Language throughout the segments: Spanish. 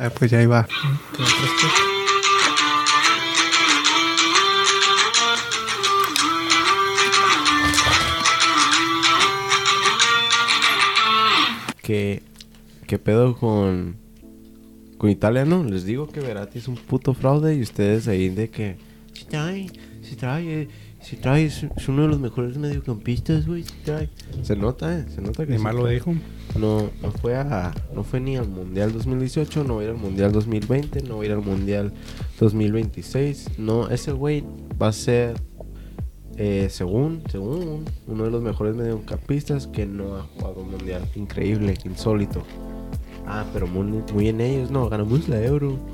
Ah, pues ya iba. ¿Qué, qué pedo con, con Italia, no? Les digo que Verratti es un puto fraude y ustedes ahí de que... Si trae, si trae, si trae, es, uno de los mejores mediocampistas, güey, si trae. Se nota, eh, se nota que Ni mal lo dijo. No, no fue a, no fue ni al Mundial 2018, no va a ir al Mundial 2020, no va a ir al Mundial 2026. No, ese güey va a ser, eh, según, según, uno de los mejores mediocampistas que no ha jugado un Mundial. Increíble, insólito. Ah, pero muy, muy en ellos, no, ganamos la Euro.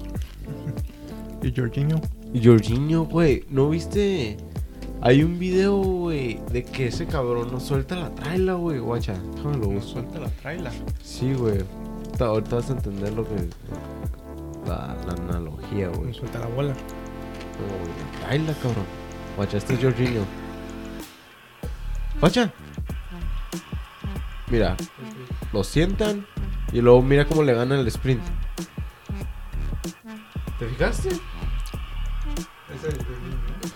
Y Jorginho. Y Jorginho, güey, ¿no viste? Hay un video, güey, de que ese cabrón no suelta la traila, güey, guacha. Déjame lo busco. Suelta la traila. Sí, güey. Ahorita- vas a entender lo que. La, la analogía, güey. Suelta la bola. No, güey. Traila, cabrón. Guacha, este es Jorginho. Guacha. Mira, lo sientan y luego mira cómo le gana el sprint. ¿Te fijaste? Es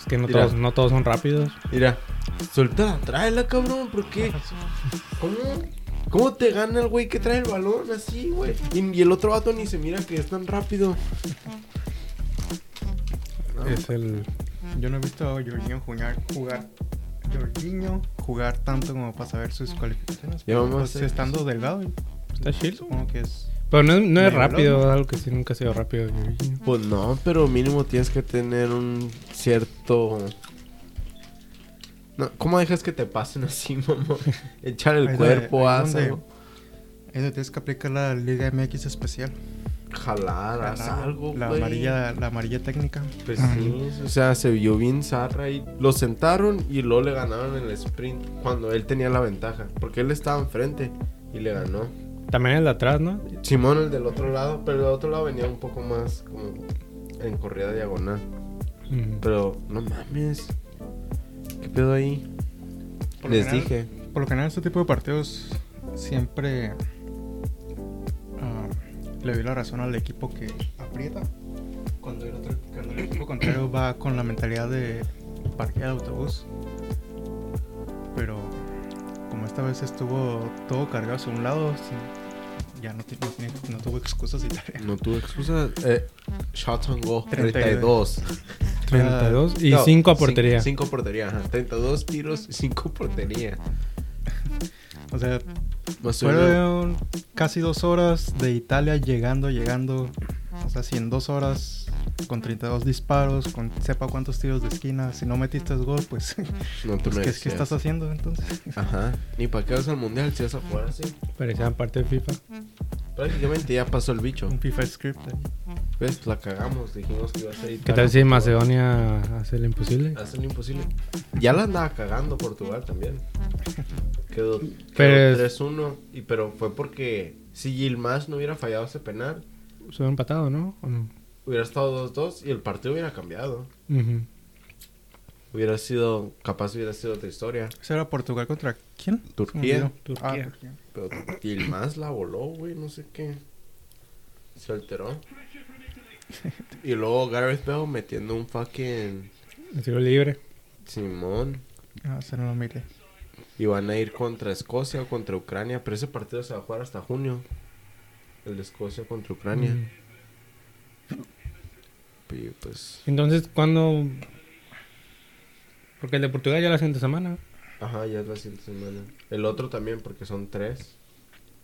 que no Mira. todos, no todos son rápidos. Mira, suelta la traila, cabrón. ¿Por qué? ¿Cómo? ¿Cómo te gana el güey que trae el balón así, güey? Y, y el otro vato ni se mira que es tan rápido. Es el. Yo no he visto a Jorginho jugar, jugar Jorginho jugar tanto como para saber sus cualificaciones. Ya pero, vamos pues, estando delgado. Está chido. Supongo que es. Pero no, es- no es Medio rápido, algo que sí nunca ha sido rápido. Pues no, pero mínimo tienes que tener un cierto... No, ¿Cómo dejas que te pasen así, mamá? Echar el Ahí cuerpo. Ahí donde tienes que aplicar la Liga MX especial. Jalar, haz algo, la güey. amarilla, la amarilla técnica. Pues sí, o sea, se vio bien zarra y lo sentaron y luego le ganaron el sprint cuando él tenía la ventaja. Porque él estaba enfrente y le ganó. También el de atrás, ¿no? Simón, el del otro lado, pero el del otro lado venía un poco más como en corrida diagonal. Mm. Pero no mames. ¿Qué pedo ahí? Por Les general- dije. Por lo general, este tipo de partidos siempre ah, le doy la razón al equipo que aprieta. Cuando el, otro, cuando el equipo contrario va con la mentalidad de parquear autobús. Pero como esta vez estuvo todo cargado hacia un lado, sí, ya no, no, no tuvo excusas Italia. No tuve excusa. Eh, shots on goal. 32. 32. 32 y No, 5 a portería. cinco a portería, ajá. 32 tiros y 5 portería. O sea, fueron casi dos horas de Italia llegando, llegando. O sea, si en dos horas con 32 disparos, con sepa cuántos tiros de esquina, si no metiste gol, pues, No te pues, ¿qué, qué estás haciendo entonces? Ajá. Ni para qué vas al mundial si vas a jugar así. Parecían parte de FIFA. Prácticamente ya pasó el bicho. Un FIFA script. ahí. ¿Ves? La cagamos. Dijimos que iba a ser ¿Qué tal si Macedonia hace lo imposible? Hace lo imposible. Ya la andaba cagando Portugal también. Quedó, quedó Pero 3-1. Y, pero fue porque si Gilmas no hubiera fallado ese penal, Se hubiera empatado, ¿no? ¿O no? Hubiera estado 2-2 y el partido hubiera cambiado. Hubiera sido, capaz hubiera sido otra historia. ¿Ese era Portugal contra quién? Turquía. Ah, Turquía. Turquía. Pero Gilmas la voló, güey, no sé qué. Se alteró. Y luego Gareth Bale metiendo un fucking El tiro libre. Simón. Ah, ese no lo miré. Y van a ir contra Escocia o contra Ucrania. Pero ese partido se va a jugar hasta junio. El de Escocia contra Ucrania. Mm. Y pues. Entonces, ¿cuándo...? Porque el de Portugal ya la siguiente semana. Ajá, ya es la siguiente semana. El otro también, porque son tres.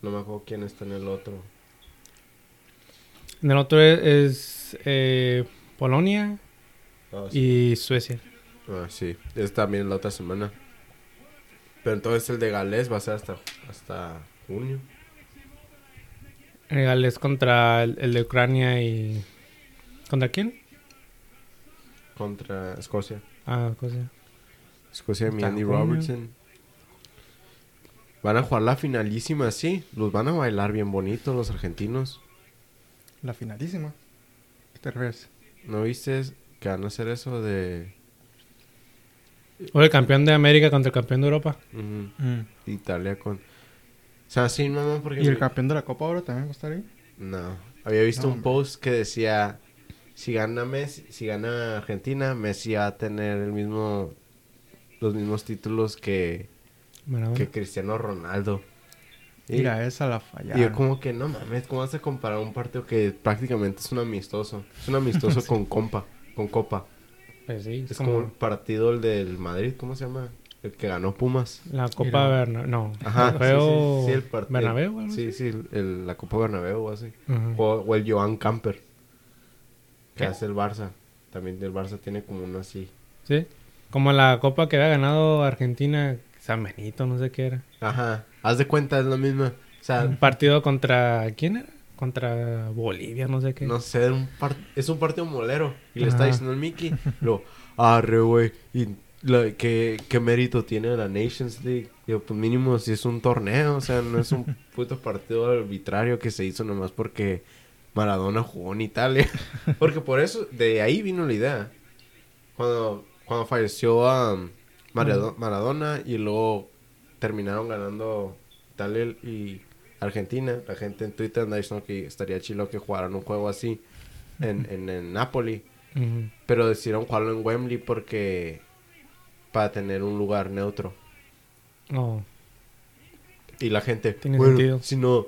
No me acuerdo quién está en el otro. En el otro es, es, eh, Polonia Ah, sí. y Suecia. Ah, sí. Es también la otra semana. Pero entonces el de Gales va a ser hasta, hasta junio. El Gales contra el, el de Ucrania y... ¿Contra quién? Contra Escocia. Ah, cosa. Escocia de Andy. Robertson. Van a jugar la finalísima, sí. Los van a bailar bien bonitos los argentinos. La finalísima. ¿Qué te refieres? ¿No viste que van a hacer eso de O el campeón de América contra el campeón de Europa. ujú, Italia con... O sea, sí, mamá, porque... ¿Y el campeón de la Copa ahora también va a estar ahí? No, Había visto No, un hombre. post que decía, si gana Messi, si gana Argentina, Messi va a tener el mismo, los mismos títulos que, Maradona. que Cristiano Ronaldo. Y, Mira, esa la y fallaron. yo como que, no mames, ¿cómo vas a comparar un partido que prácticamente es un amistoso? Es un amistoso con compa, con copa. Pues sí, Es como el partido el del Madrid, ¿cómo se llama? El que ganó Pumas. la Copa. Bernabéu. No, Ajá, sí, Bernabéu- sí, sí, el partido. Bernabéu, algo Sí, sí, el- el- la Copa Bernabéu o así. O, o el Joan Camper. Que ¿Qué? hace el Barça. También el Barça tiene como uno así. Sí. Como la Copa que había ganado Argentina, San Benito, no sé qué era. Ajá. Haz de cuenta, es lo mismo. O sea, Un partido contra. ¿Quién era? Contra Bolivia, no sé qué. no sé, un par- es un partido molero. Y le está Ajá. diciendo el Mickey. Lo, arre, güey. Y la- ¿qué, ¿qué mérito tiene la Nations League? Digo, pues mínimo si es un torneo. O sea, no es un puto partido arbitrario que se hizo nomás porque Maradona jugó en Italia. Porque por eso, de ahí vino la idea. Cuando, cuando falleció a Marado- Maradona y luego terminaron ganando Italia y Argentina, la gente en Twitter anda diciendo que estaría chilo que jugaran un juego así en, en, en Napoli. Pero decidieron jugarlo en Wembley porque... Para tener un lugar neutro. Oh, Y la gente... Tiene bueno, sentido. si no...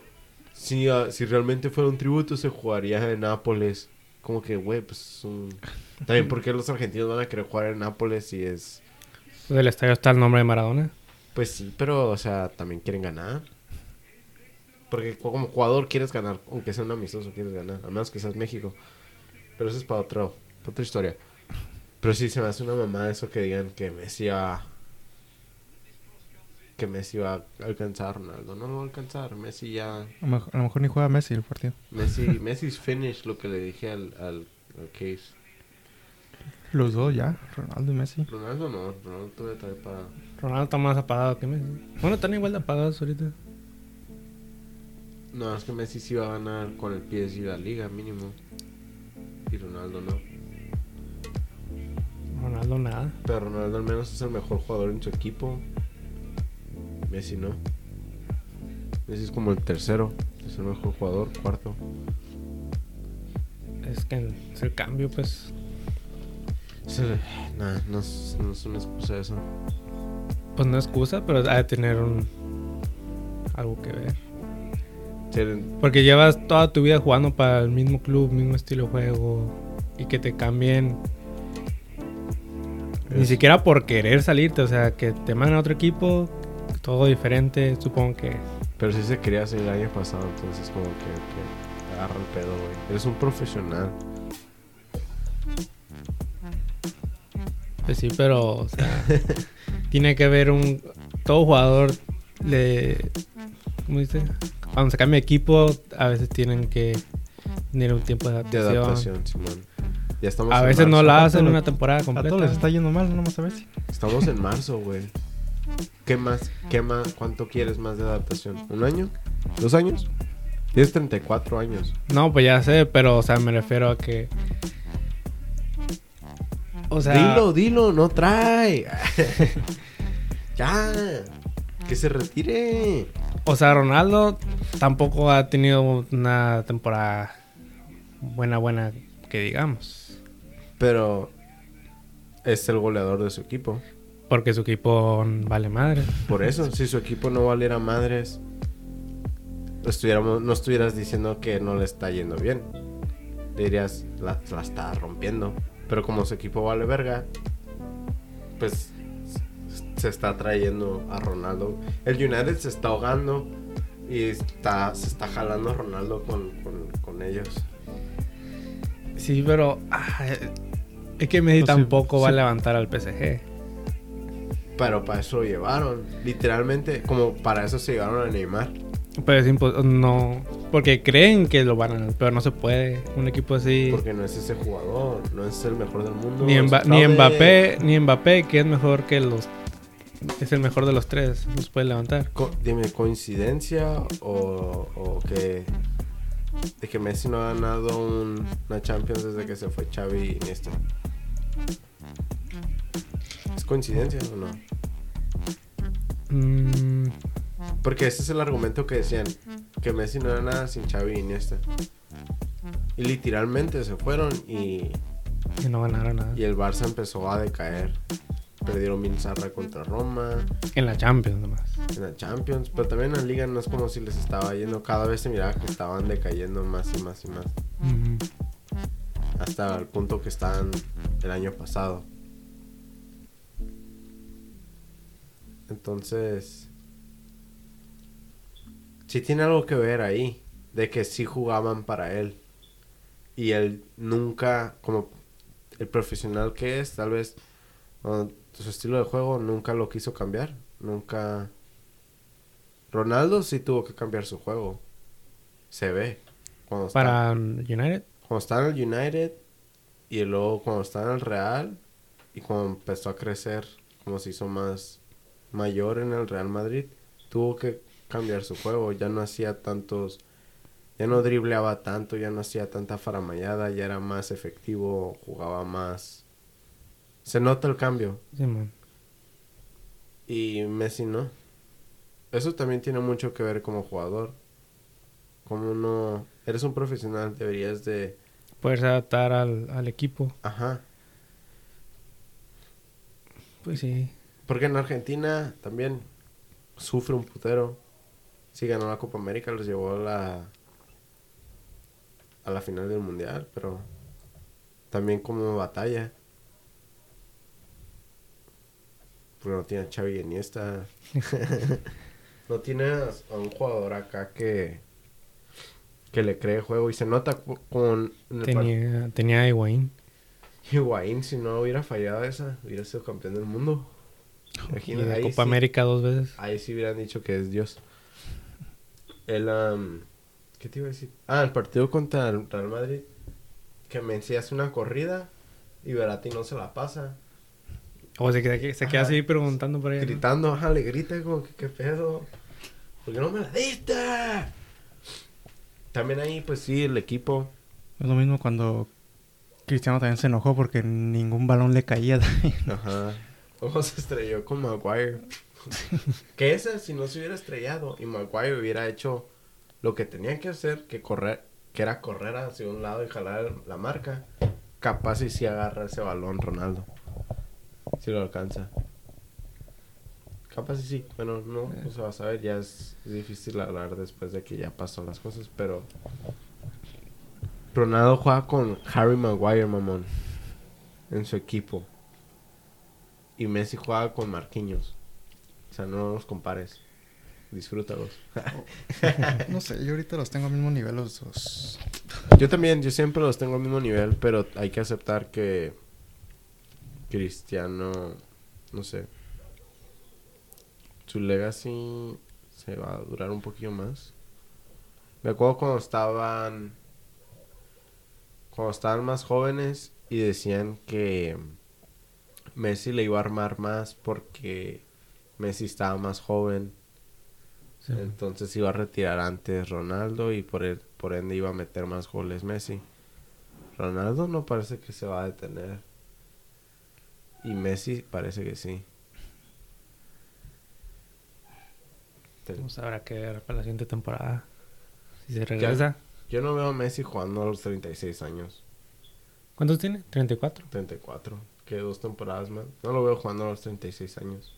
Si, ah, si realmente fuera un tributo se jugaría en Nápoles. Como que, güey, pues es un... También porque los argentinos van a querer jugar en Nápoles y es... del estadio está el nombre de Maradona. Pues sí, pero, o sea, también quieren ganar. Porque como jugador quieres ganar, aunque sea un amistoso, quieres ganar. A menos que seas México. Pero eso es para, otro, para otra historia. Pero sí, se me hace una mamada eso que digan que Messi va... Que Messi va a alcanzar a Ronaldo. No lo va a alcanzar. Messi ya... A lo mejor, a lo mejor ni juega Messi el partido. Messi, Messi's finish, lo que le dije al, al, al Case. Los dos ya, Ronaldo y Messi. Ronaldo no, Ronaldo todavía trae para... Ronaldo está más apagado que Messi. Bueno, están igual de apagados ahorita. No, es que Messi sí va a ganar con el PSG la liga mínimo. Y Ronaldo no. Ronaldo nada. Pero Ronaldo al menos es el mejor jugador en su equipo. Messi no. Messi es como el tercero. Es el mejor jugador, cuarto. Es que es el cambio, pues. Nah, no, es, no es una excusa eso. Pues no excusa, pero ha de tener un. algo que ver. Porque llevas toda tu vida jugando para el mismo club, mismo estilo de juego. Y que te cambien. Ni siquiera por querer salirte, o sea, que te manden a otro equipo, todo diferente, supongo que. Pero sí se quería hacer el año pasado, entonces como que, que agarra el pedo, güey. Eres un profesional. Pues sí, pero, o sea, tiene que haber un. Todo jugador le. ¿Cómo dice? Cuando se cambia de equipo, a veces tienen que tener un tiempo de De adaptación. adaptación, Simón. Ya estamos A en veces no la A hacen una temporada A completa. todos les está yendo mal, no más a Messi. Estamos en marzo, güey. ¿Qué más? ¿Qué más? ¿Cuánto quieres más de adaptación? ¿Un año? ¿Dos años? Tienes 34 años. No, pues ya sé, pero, o sea, me refiero a que. O sea. dilo, dilo, no trae. ya. Que se retire. O sea, Ronaldo tampoco ha tenido una temporada buena, buena, que digamos. Pero es el goleador de su equipo. Porque su equipo vale madre. Por eso, si su equipo no valiera madres, estuviéramos, no estuvieras diciendo que no le está yendo bien. Dirías, la, la está rompiendo. Pero como su equipo vale verga, pues se está trayendo a Ronaldo. El United se está ahogando y está, se está jalando a Ronaldo con, con, con ellos. Sí, pero. ah, es que Messi sí, tampoco va a levantar al PSG. Pero para eso lo llevaron. Literalmente, como para eso se llevaron a Neymar. Pero es imposible. No. Porque creen que lo van a. Pero no se puede. Un equipo así. Porque no es ese jugador, no es el mejor del mundo. Ni, Mba- ni. Mbappé, ni Mbappé, que es mejor que los. Es el mejor de los tres. Los puede levantar. Co- dime, ¿coincidencia o, o que de que Messi no ha ganado un- una Champions desde que se fue Xavi y Iniesta? ¿Es coincidencia o no? Mm, Porque ese es el argumento que decían, que Messi no era nada sin Xavi y Iniesta. Y literalmente se fueron y, Y no ganaron nada. y el Barça empezó a decaer. Perdieron Minzarra contra Roma En la Champions nomás. en la Champions, pero también en la liga no es como si les estaba yendo. Cada vez se miraba que estaban decayendo más y más y más. Hasta el punto que estaban el año pasado. Entonces, sí tiene algo que ver ahí, de que sí jugaban para él. Y él nunca, como el profesional que es, tal vez su estilo de juego nunca lo quiso cambiar. Nunca... Ronaldo sí tuvo que cambiar su juego. Se ve. Cuando está- Para United. cuando estaba en el United y luego cuando estaba en el Real y cuando empezó a crecer, como se hizo más mayor en el Real Madrid, tuvo que cambiar su juego. Ya no hacía tantos, ya no dribleaba tanto, ya no hacía tanta faramayada, ya era más efectivo, jugaba más. Se nota el cambio Simón. y Messi no. Eso también tiene mucho que ver como jugador. Como no eres un profesional, deberías de Poderse adaptar al, al equipo. Ajá. Pues sí. Porque en Argentina también sufre un putero. Sí ganó la Copa América, los llevó a la a la final del mundial, pero también como batalla. Porque no tiene a Xavi Iniesta. no tiene a un jugador acá que que le cree juego y se nota con Tenía, tenía a Higuaín. Higuaín, si no hubiera fallado esa, hubiera sido campeón del mundo. Y Imagina, de ahí Copa sí- América dos veces. Ahí sí hubieran dicho que es Dios. El, am, ¿qué te iba a decir? Ah, el partido contra el Real Madrid. Que Messi hace una corrida y Verratti no se la pasa. O se queda, se queda Ajá. así preguntando por ahí. ¿no? Gritando, ajá, le grita como que qué pedo. ¿Por qué no me la diste? También ahí, pues sí, el equipo. Es lo mismo cuando Cristiano también se enojó porque ningún balón le caía. Ajá. Se estrelló con Maguire. que esa, si no se hubiera estrellado y Maguire hubiera hecho lo que tenía que hacer, que correr, que era correr hacia un lado y jalar la marca, capaz y si agarra ese balón Ronaldo. Si lo alcanza. Capaz y sí. Bueno, no, no se va a saber. Ya es, es difícil hablar después de que ya pasó las cosas, pero... Ronaldo juega con Harry Maguire, mamón. En su equipo. Y Messi juega con Marquinhos. O sea, no los compares. Disfrútalos. no sé, yo ahorita los tengo al mismo nivel los dos. Yo también, yo siempre los tengo al mismo nivel, pero hay que aceptar que Cristiano, no sé, su legacy se va a durar un poquillo más. Me acuerdo cuando estaban, cuando estaban más jóvenes y decían que Messi le iba a armar más porque Messi estaba más joven. Sí. Entonces iba a retirar antes Ronaldo y por, el, por ende iba a meter más goles Messi. Ronaldo no parece que se va a detener. Y Messi parece que sí. Pues habrá que ver para la siguiente temporada. Si se regresa. Yo no veo a Messi jugando a los 36 años. ¿Cuántos tiene? 34. 34. Que dos temporadas más. No lo veo jugando a los 36 años.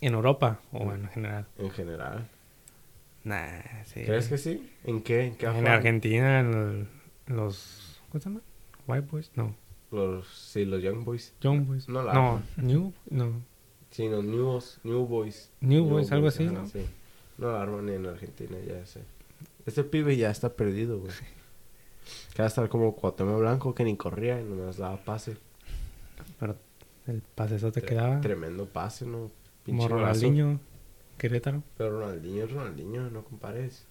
¿En Europa o en general? En general. Nah, sí. ¿Crees que sí? ¿En qué? ¿En qué En? Argentina, en el- los. ¿Cómo se llama? White Boys? No. Los, sí, los Young Boys. Young Boys. No la No. New. No. Sí, los New, New Boys. New Boys, algo así, ajá, ¿no? Sí. No la arman ni en Argentina, ya sé. Este pibe ya está perdido, güey. Que va a estar como Cuauhtémoc Blanco que ni corría y nomás daba pase. El pasesote Tre- quedaba. Tremendo pase, ¿no? Como Pinche brazo. Ronaldinho. Querétaro. Pero Ronaldinho es Ronaldinho, no compares.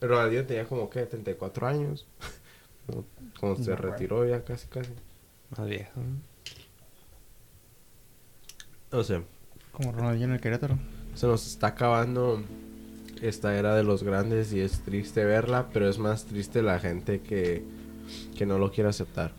Pero Ronaldinho tenía como que 34 años. Como, como se No, retiró ya casi casi. Más viejo. ¿no? O sea, Como Ronaldinho en el Querétaro. se nos está acabando esta era de los grandes y es triste verla, pero es más triste la gente que, que no lo quiere aceptar.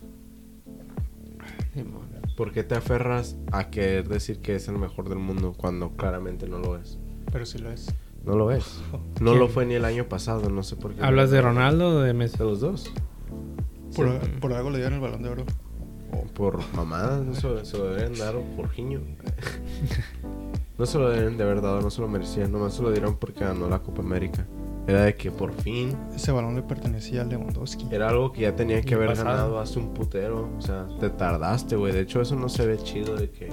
Simón. ¿Por qué te aferras a querer decir que es el mejor del mundo cuando claramente no lo es? Pero sí lo es. No lo ves. No ¿Quién? lo fue ni el año pasado, no sé por qué. ¿Hablas de Ronaldo o de Messi? De los dos. Por, por algo le dieron el balón de oro. Por mamadas, no se, se lo deben dar o por giño. no se lo deben de haber dado, no se lo merecían. Nomás se lo dieron porque ganó la Copa América. Era de que por fin Ese balón le pertenecía a Lewandowski. Era algo que ya tenía que haber pasado. ganado hace un putero. O sea, te tardaste, güey. De hecho, eso no se ve chido de que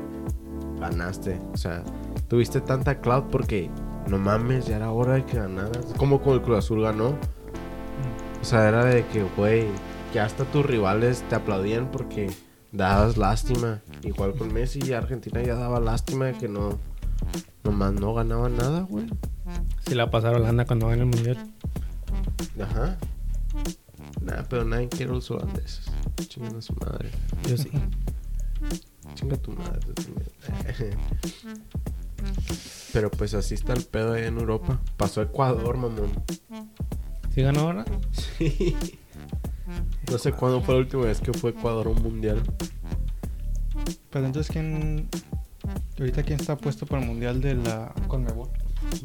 ganaste. O sea, tuviste tanta cloud porque no mames, ya era hora de que ganaras. Como con el Cruz Azul ganó. O sea, era de que, güey, que hasta tus rivales te aplaudían porque dabas lástima. Igual con Messi y Argentina ya daba lástima de que no. Nomás no ganaba nada, güey. Si la pasara Holanda cuando gane el mundial. Ajá. Nah, pero nadie quiere los holandeses. Chingan a su madre. Yo sí. Chinga tu madre. Pero pues así está el pedo ahí en Europa. Pasó a Ecuador, mamón. ¿Sí ganó ahora? Sí. No sé cuándo fue la última vez que fue Ecuador a un mundial. Pero entonces, ¿quién. Ahorita, ¿quién está puesto para el mundial de la Conmebol?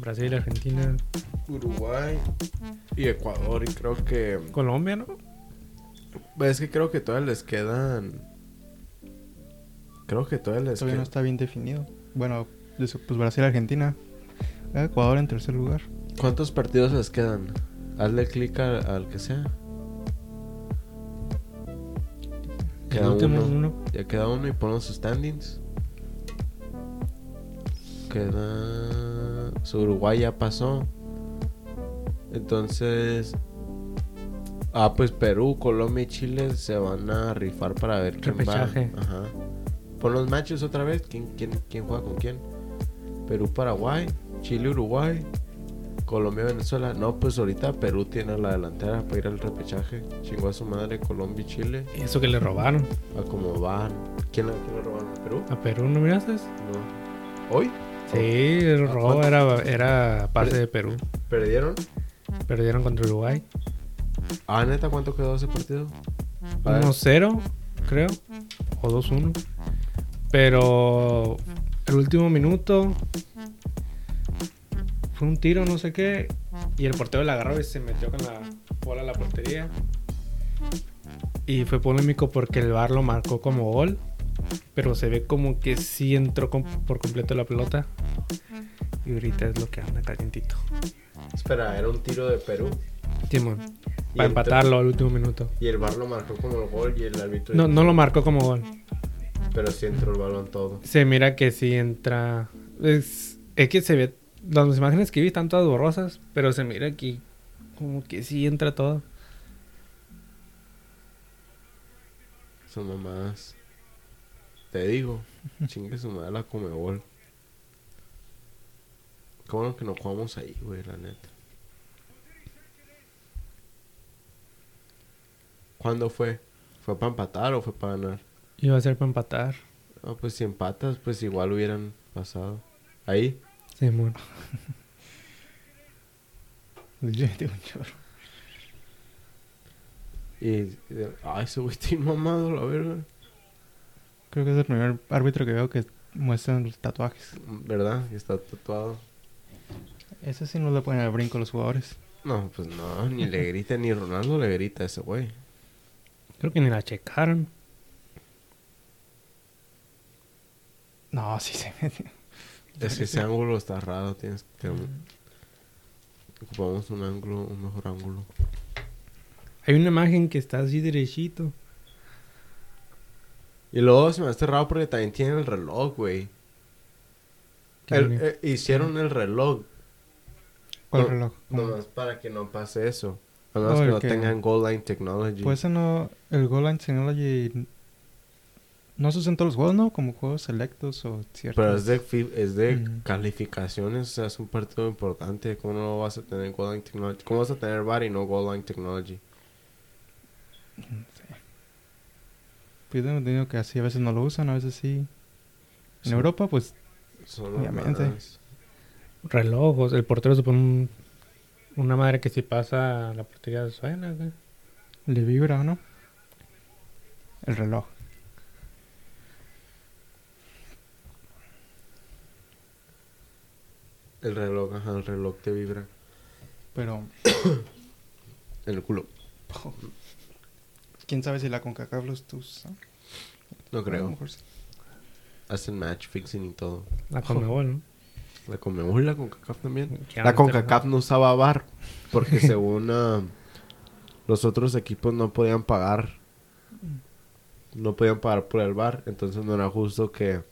Brasil, Argentina, Uruguay y Ecuador. Y creo que. Colombia, ¿no? Es que creo que todavía les quedan. Creo que todavía les Todavía no está bien definido. Bueno, pues Brasil, Argentina. Ecuador en tercer lugar. ¿Cuántos partidos les quedan? Hazle clic al, al que sea. Queda uno. uno. Ya queda uno y ponemos sus standings. Queda. Su Uruguay ya pasó. Entonces. Ah, pues Perú, Colombia y Chile se van a rifar para ver quién va. Ajá. Pon los matches otra vez. ¿Quién, quién, quién juega con quién? Perú, Paraguay. Chile, Uruguay. Colombia, Venezuela. No, pues ahorita Perú tiene la delantera para ir al repechaje. Chingó a su madre Colombia y Chile. Y Eso que le robaron A cómo van. ¿Quién, quién le robaron? ¿Perú? a Perú, ¿no miraste? No. ¿Hoy? Sí, el ¿A robo era, era parte de Perú. ¿Perdieron? Perdieron contra Uruguay. Ah, neta, ¿cuánto quedó ese partido? A ver. 1-0, creo. O 2-1. Pero el último minuto fue un tiro, no sé qué. Y el portero la agarró y se metió con la bola a la portería. Y fue polémico porque el VAR lo marcó como gol. Pero se ve como que sí entró por completo la pelota. Y ahorita es lo que anda calientito. Espera, era un tiro de Perú. Timón. Para empatarlo al último minuto. Y el bar lo marcó como el gol y el árbitro. No, no lo marcó como gol. Pero sí entró el balón todo. Se mira que sí entra. Es, es que se ve. Las imágenes que vi están todas borrosas, pero se mira que como que sí entra todo. Son mamadas. Te digo, chingue su madre la comebol. Qué bueno que no jugamos ahí, güey, la neta. ¿Cuándo fue? ¿Fue para empatar o fue para ganar? Iba a ser para empatar. Ah, pues si empatas, pues igual hubieran pasado. Ahí. Simón. Yo tengo un chorro. Y, ay, ese güey está mamado, la verga. Creo que es el primer árbitro que veo que muestran los tatuajes. ¿Verdad? Y está tatuado. Ese sí no le ponen al brinco a los jugadores. No, pues no, ni le grita, ni Ronaldo le grita a ese güey. Creo que ni la checaron. No, sí se metió. Es que ese ángulo está raro, tienes que... Ocupamos un ángulo, un mejor ángulo. Hay una imagen que está así derechito. Y luego se me hace raro porque también tienen el reloj, güey. ¿Qué El- eh, hicieron el reloj. ¿Cuál No, reloj? Nomás para que no pase eso. Además Oh, que no que- tengan goal line technology. Pues ese no. El Goal Line Technology. No se usa en todos los juegos, ¿no? Como juegos selectos o ciertos. Pero es de, es de Mm. calificaciones, o sea, es un partido importante. ¿Cómo no vas a tener goal line technology? ¿Cómo vas a tener VAR y no goal line technology? Pues tengo entendido que así a veces no lo usan, a veces sí. En Sí. Europa, pues. Son Obviamente. mamadas. Relojos. El portero se pone un- una madre que si pasa la portería suena. güey. Le vibra, ¿no? El reloj. El reloj, ajá, el reloj te vibra Pero en el culo. Quién sabe si la CONCACAF los usa. No A lo creo. mejor sí. Hacen match fixing y todo. La Conmebol, ¿no? La Conmebol y la CONCACAF también. La CONCACAF no usaba VAR porque según ah, los otros equipos no podían pagar. No podían pagar por el VAR. Entonces no era justo que,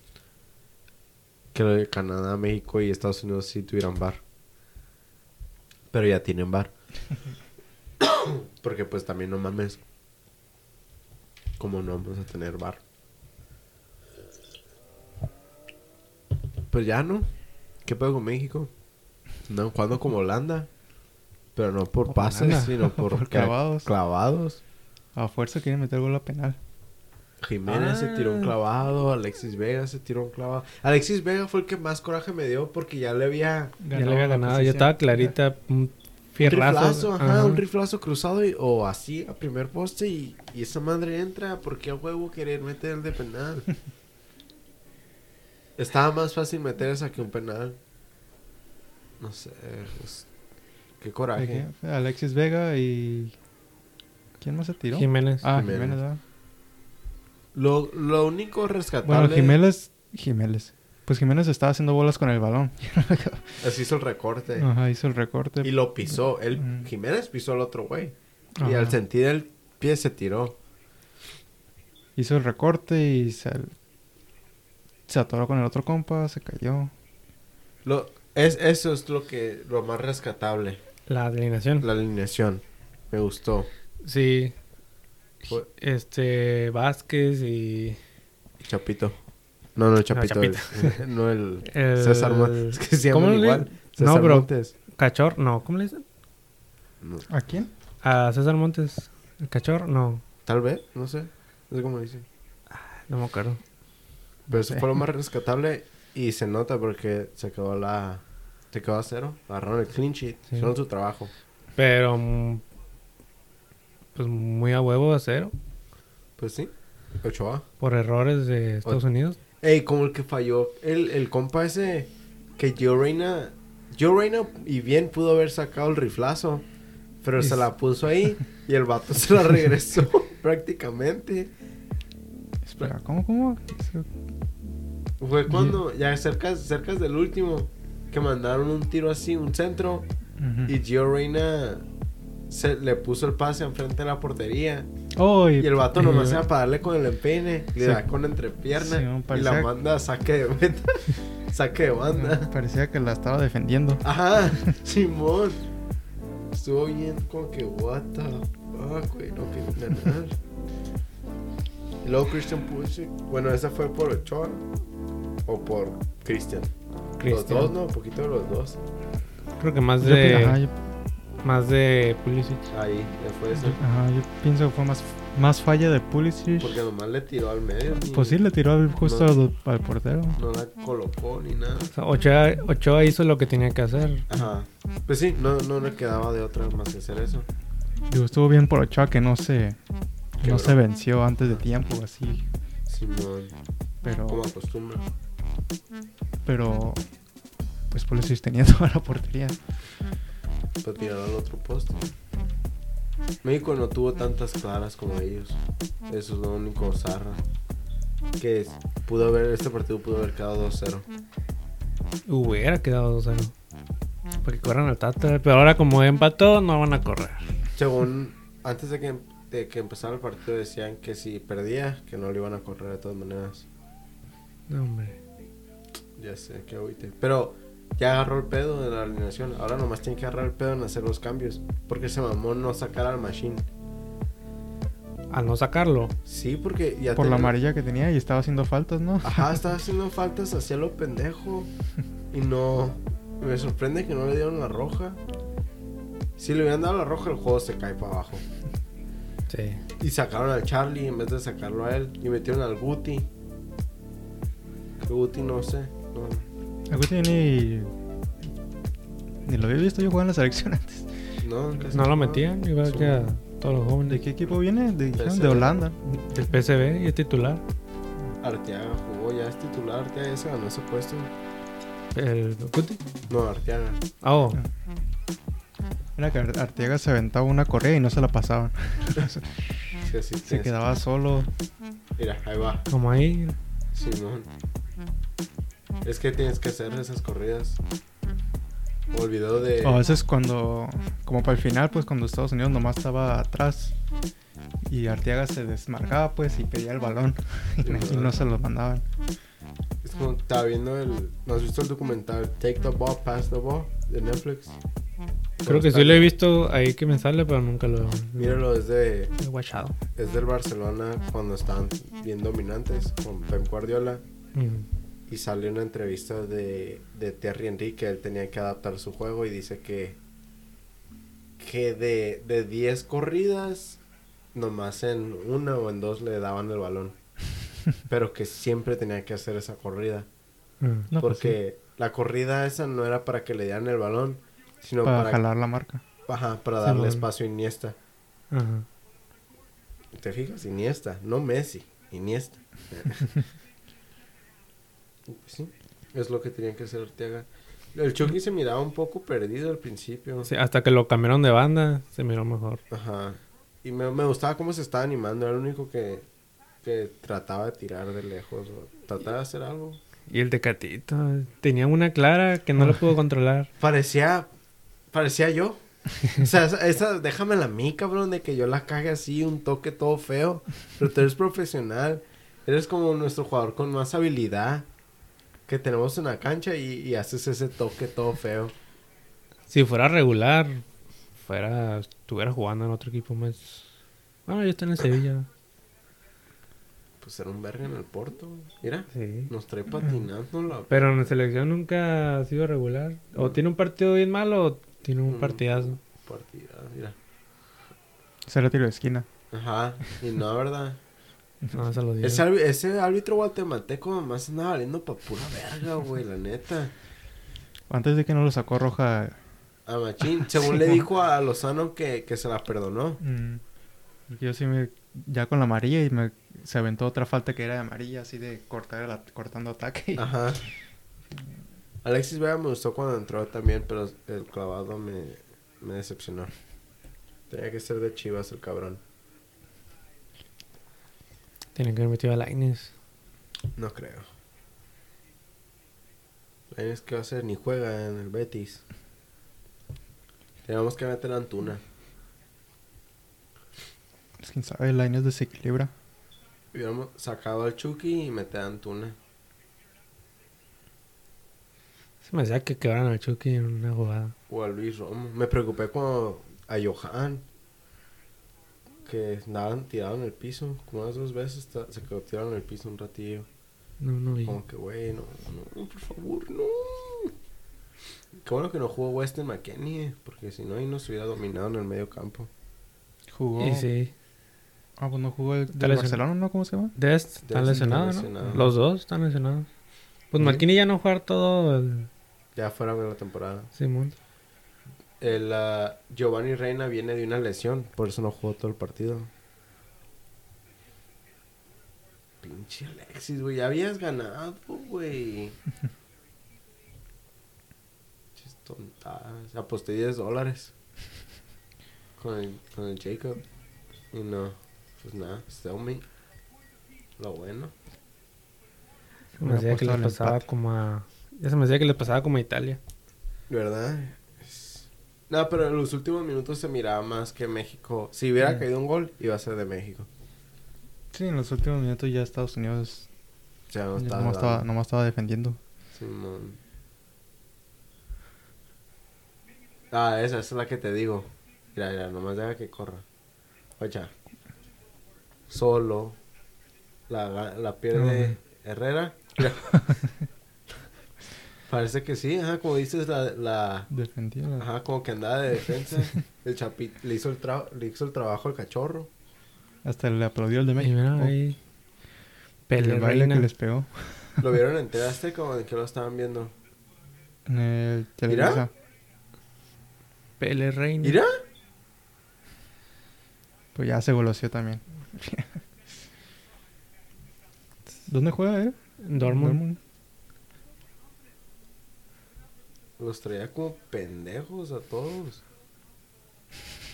que Canadá, México y Estados Unidos sí tuvieran VAR. Pero ya tienen VAR. porque pues también no mames. Como no vamos a tener VAR. Pues ya no. ¿Qué pedo con México? No, jugando como Holanda. Pero no por pases, Holanda. sino por, clavados. clavados. A fuerza quieren meter gol a penal. Jiménez se tiró un Ah. clavado, Alexis Vega se tiró un clavado. Alexis Vega fue el que más coraje me dio porque ya le había Ya le había ganado. Ya estaba clarita. Un fierrazo. riflazo, ajá, Ajá. un riflazo cruzado y- o así a primer poste y, y esa madre entra porque a huevo querer meter el de penal. Estaba más fácil meter esa que un penal. No sé, es- qué ¿De coraje. qué? Alexis Vega y. ¿Quién más se tiró? Jiménez. Ah, Jiménez. Jiménez. Lo, lo único rescatable Bueno, Jiménez. Jiménez. Pues Jiménez estaba haciendo bolas con el balón. así hizo el recorte Ajá, hizo el recorte. y lo pisó. Él, Mm. Jiménez pisó al otro güey. Y al sentir el pie se tiró. Hizo el recorte y se, se atoró con el otro compa, se cayó. Lo, es, eso es lo que lo más rescatable. La alineación. La alineación. Me gustó. Sí. Fue- Este. Vázquez y. Chapito. No, no el Chapito. Chapito. el- no el, El- César Montes. Es que se ¿Cómo llaman le- igual. No, César bro. Montes. Cachor. No, ¿cómo le dicen? No. ¿A quién? A César Montes. ¿El cachor? No. Tal vez, no sé. No sé cómo dicen. No me acuerdo. Pero No eso fue lo más rescatable. Y se nota porque se quedó la. Se quedó a cero. Agarraron el clean sheet. Sí. Hicieron su trabajo. Pero. mm, Pues muy a huevo a cero. Pues sí. Ochoa. Por errores de Estados O- Unidos. Ey, como el que falló. El, el compa ese. Que Joe Reina. Joe Reina y bien pudo haber sacado el riflazo. Pero se la puso ahí. y el vato se la regresó. prácticamente. Espera, ¿cómo, cómo? Fue cuando. Ya cerca, cerca del último. Que mandaron un tiro así, un centro. Y Gio Reina. Se, le puso el pase enfrente de la portería. Oh, Y el vato nomás y- era para darle con el empeine. Le Sí. da con entrepierna. Sí, no, y la manda a saque de meta. saque de banda. Parecía que la estaba defendiendo. Ajá, Simón. Estuvo bien como que, what the fuck, güey, no querían ganar. y luego Christian Pulisic. Bueno, esa fue por Ochoa o por Christian. Los dos, ¿no? Un poquito de los dos. Creo que más Yo de. ajá, yo, Más de Pulisic. Ahí, ya fue eso. ajá, yo pienso que fue más, más falla de Pulisic. Porque nomás le tiró al medio. ni- Pues sí, le tiró al- justo No. al, portero. No la colocó ni nada. O sea, Ochoa, Ochoa hizo lo que tenía que hacer. Ajá. Pues sí, no, no le quedaba de otra más que hacer eso. Digo, estuvo bien por Ochoa que no se, no se venció antes de tiempo, así. Simón, Pero, como acostumbra. pero, pues Pulisic tenía toda la portería. Para tirar al otro poste. México no tuvo tantas claras como ellos. Eso es lo único zarra. Que es- pudo haber, este partido pudo haber quedado 2-0. Hubiera quedado 2-0. Porque corran al Tata. Pero ahora, como empató, no van a correr. Según, antes de que, de que empezara el partido decían que si perdía, que no lo iban a correr de todas maneras. No, hombre. Ya sé, que agüite. Pero ya agarró el pedo de la alineación. Ahora nomás tiene que agarrar el pedo en hacer los cambios. Porque se mamó no sacar al machine. Al no sacarlo. Sí, porque ya Por la amarilla que tenía y estaba haciendo faltas, ¿no? Ajá, estaba haciendo faltas hacia lo pendejo. Y no. Me sorprende que no le dieron la roja. Si le hubieran dado la roja, el juego se cae para abajo. Sí. Y sacaron al Charlie en vez de sacarlo a él. Y metieron al Guti. Que Guti no sé. No, Agustín ni, ni lo había visto yo jugar en la selección antes. no, casi No lo metían, igual que a todos los ¿De jóvenes. qué equipo viene? De, de Holanda. Del PSV y es titular. Arteaga jugó, ya es titular. Arteaga ya se ganó ese puesto. El Guti. No, Arteaga. Ah, oh. Era que Ar- Arteaga se aventaba una correa y no se la pasaban. Sí, sí, Se quedaba solo. Mira, ahí va. Como ahí. Simón. Es que tienes que hacer esas corridas. O el video de. O a veces cuando, como para el final, pues cuando Estados Unidos nomás estaba atrás y Arteaga se desmarcaba, pues, y pedía el balón y no se lo mandaban. Es como estaba viendo el. ¿No has visto el documental Take the Ball, Pass the Ball de Netflix? Creo que sí lo he visto ahí que me sale, pero nunca lo Míralo, es de. he watchado. Es del Barcelona cuando estaban bien dominantes con Pep Guardiola. Mm. Y sale una entrevista de, de Terry Henry que él tenía que adaptar su juego y dice que. Que de, de 10 corridas, nomás en una o en dos le daban el balón. Pero que siempre tenía que hacer esa corrida. Mm. No, pues porque la corrida esa no era para que le dieran el balón, sino para, para, jalar la marca. ajá, para darle espacio a Iniesta. Ajá. ¿Te fijas? Iniesta, no Messi, Iniesta. Pues sí, es lo que tenía que hacer Arteaga. El Chucky se miraba un poco perdido al principio. Sí, hasta que lo cambiaron de banda, se miró mejor. Ajá. Y me, me gustaba cómo se estaba animando. Era el único que, que trataba de tirar de lejos. O trataba de hacer algo. Y el Tecatito, tenía una clara que no lo pudo controlar. Parecía. Parecía yo. O sea, esa, esa- déjamela a mí, cabrón, de que yo la cague así, un toque todo feo. Pero tú eres profesional. Eres como nuestro jugador con más habilidad que tenemos en la cancha y, y haces ese toque todo feo. Si fuera regular, fuera, estuviera jugando en otro equipo más. Bueno, yo estoy en el Sevilla. Pues era un verga en el Porto. Mira, Sí. nos trae patinando la Pero en la selección nunca ha sido regular. O tiene un partido bien malo o tiene un Mm. partidazo. partida. Mira. Era tiro de esquina. Ajá, y no, ¿verdad? No, se lo digo. Ese, ese árbitro guatemalteco nomás andaba valiendo pa' pura verga, güey, la neta. Antes de que no lo sacó roja. A Machín, según le dijo a Lozano que, que se la perdonó. mm, yo sí me. Ya con la amarilla y me. Se aventó otra falta que era de amarilla, así de cortar el at- cortando ataque. Ajá. Alexis Vega me gustó cuando entró también, pero el clavado me, me decepcionó. Tenía que ser de Chivas el cabrón. Tienen que haber metido a Lainez. No creo. Es que va a ser ni juega en el Betis. Tenemos que meter a Antuna. Pues, Quién sabe, el Lainez desequilibra. Hubiéramos sacado al Chucky y meter a Antuna. Se me hacía que quedaran al Chucky en una jugada. O a Luis Romo. Me preocupé cuando a Johan. Que andaban tirados en el piso. Como unas dos veces se quedó tirado en el piso un ratillo. No, no vi. Como que, güey, no, no, por favor, no. Qué bueno que no jugó Weston McKenney. Porque si no, ahí nos hubiera dominado en el medio campo. Jugó. Y sí. Ah, pues no jugó el del lesionado. Barcelona, ¿no? ¿Cómo se llama? Dest está lesionados, ¿no? lesionado. Los dos están lesionados. Pues Ujú. Marquini ya no jugar todo el Ya fuera de la temporada. Simón. El ah, Giovanni Reina viene de una lesión. Por eso no jugó todo el partido. Pinche Alexis, güey. Ya habías ganado, güey. Pinches tontadas. Aposté 10 dólares. Con el, con el Jacob. Y no. Pues nada, sell me. Lo bueno. Se me hacía que les pasaba empate. como a... Ya se me hacía que les pasaba como a Italia. ¿Verdad? No, pero en los últimos minutos se miraba más que México. Si hubiera Mm. caído un gol, iba a ser de México. Sí, en los últimos minutos ya Estados Unidos sea, no ya estaba nomás, estaba, dando. nomás estaba defendiendo. Simón. Ah, esa, esa es la que te digo. Mira, mira, nomás deja que corra. Oye. Solo. La, la pierde Herrera. Mira. Parece que sí, ajá, como dices, la, la, Defendía. la- Ajá, como que andaba de defensa. El Chapi le hizo el, tra- le hizo el trabajo al cachorro. Hasta le aplaudió el de Y México. mira ahí... el Pele baile Reina. que les pegó. ¿Lo vieron en TV Azteca o en qué lo estaban viendo? En el Televisa. Pele Reina. ¿Mira? Pues ya se goloseó también. ¿Dónde juega él? Dortmund. Los traía como pendejos a todos.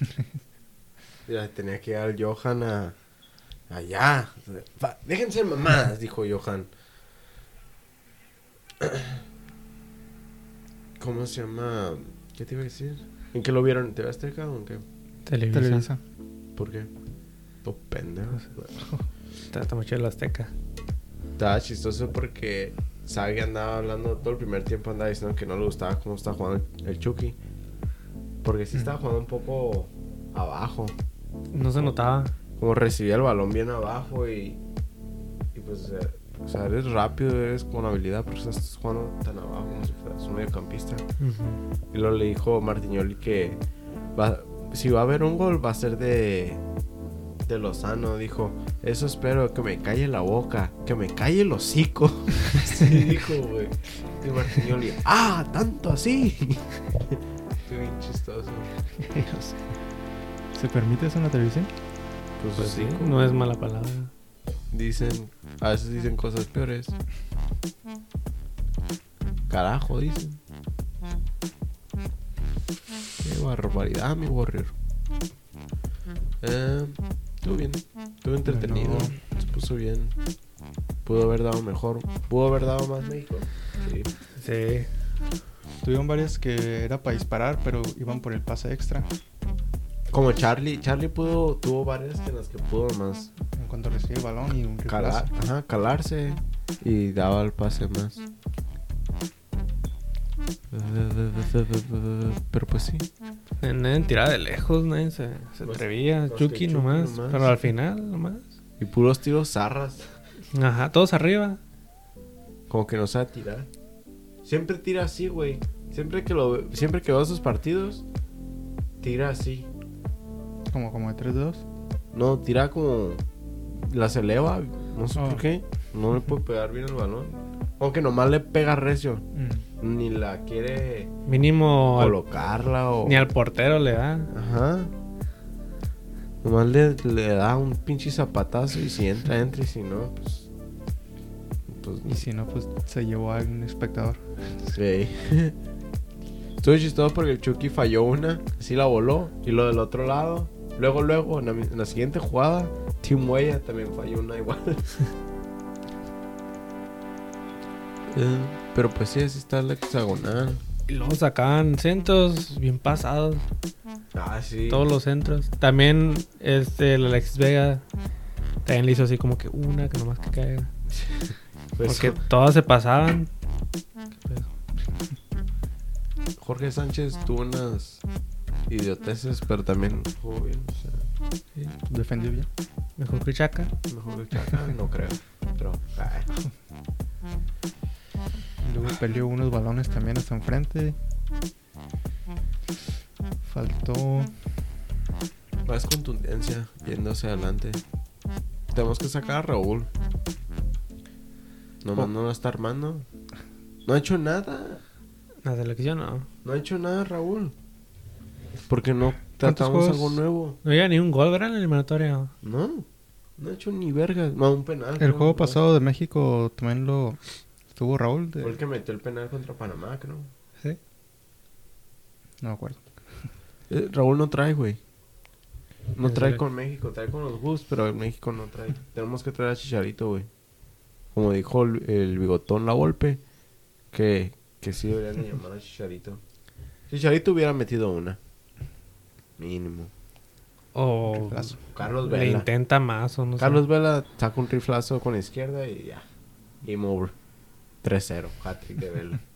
Mira, tenía que ir al Johan a... Allá. Va, déjense mamadas, dijo Johan. ¿Cómo se llama? ¿Qué te iba a decir? ¿En qué lo vieron? ¿En TV Azteca o en qué? Televisa. Televisa. ¿Por qué? Todo pendejos. Está, está muy chido la Azteca. Estaba chistoso porque Sague andaba hablando todo el primer tiempo andaba diciendo que no le gustaba cómo estaba jugando el, el Chucky. Porque sí estaba jugando un poco abajo. No se notaba. Como recibía el balón bien abajo y. Y pues. o sea, eres rápido, eres con habilidad, pero estás jugando tan abajo como si fueras un mediocampista. Y luego le dijo Martiñoli que va- si va a haber un gol va a ser de de Lozano, dijo, eso espero, que me calle la boca, que me calle el hocico. Así dijo, güey. Y Martiñoli, ah, tanto así. Qué bien chistoso. ¿Se permite eso en la televisión? Pues, Pues sí, sí, no es mala palabra. dicen, a veces dicen cosas peores. Carajo, dicen. Qué barbaridad, mi warrior. Eh, estuvo bien, estuvo entretenido, se puso bien. Pudo haber dado mejor, pudo haber dado más México. Sí. Sí. Tuvieron varias que era para disparar, pero iban por el pase extra. Como Charlie, Charlie pudo, tuvo varias en las que pudo más En cuanto recibe el balón y un calar, ajá, calarse y daba el pase más. Pero pues sí. Nadie tiraba de lejos, nadie se, se Pues, atrevía. que Chucky Chucky nomás, nomás. Pero al final, nomás. Y puros tiros zarras. Ajá, todos arriba. Como que no sabe tirar. Siempre tira así, güey. Siempre que lo siempre que veo sus partidos, tira así. Como, como de 3 2 No, tira como las eleva, no sé Oh. por qué. No le puede pegar bien el balón. Aunque nomás le pega recio. Mm. Ni la quiere Mínimo colocarla o ni al portero le da. Ajá. Nomás le, le da un pinche zapatazo y si entra, entra y si no, pues. Pues Y si no, pues se llevó a un espectador. Sí. Estuvo chistoso porque el Chucky falló una, así la voló. Y lo del otro lado, luego, luego, en la, mi- en la siguiente jugada, Tim Weah también falló una igual. Eh, Pero pues sí, así está la hexagonal. Y luego sacaban centros bien pasados. Ah, sí. Todos los centros. También este, el Alexis Vega también le hizo así como que una que nomás que caiga. Pues, Porque todas se pasaban. Jorge Sánchez tuvo unas idioteces, pero también jugó bien. O sea, Sí, Defendió bien. Mejor que Chaca. mejor que Chaca, no creo. Pero, ay, Luego peleó unos balones también hasta enfrente. Faltó. más contundencia yendo hacia adelante. Tenemos que sacar a Raúl. Nomás Oh. no la está armando. No ha hecho nada. La selección no. No ha hecho nada Raúl. Porque no ¿Cuántos tratamos algo nuevo. No llega ni un gol, ¿verdad? En la eliminatoria. No. No ha hecho ni verga. No, un penal. El juego ¿no? pasado de México también lo. Estuvo Raúl. de- Fue el que metió el penal contra Panamá, creo. Sí. No me acuerdo. Eh, Raúl no trae, güey. No trae con México, trae con los Bus, pero en México no trae. Tenemos que traer a Chicharito, güey. Como dijo el, el bigotón La Volpe, que, que sí deberían de llamar a Chicharito. Chicharito hubiera metido una. Mínimo. O Riflazo. Carlos le Vela. intenta más o no Carlos sé. Vela saca un riflazo con la izquierda y ya. Game over. 3-0. Hat-trick de Vela.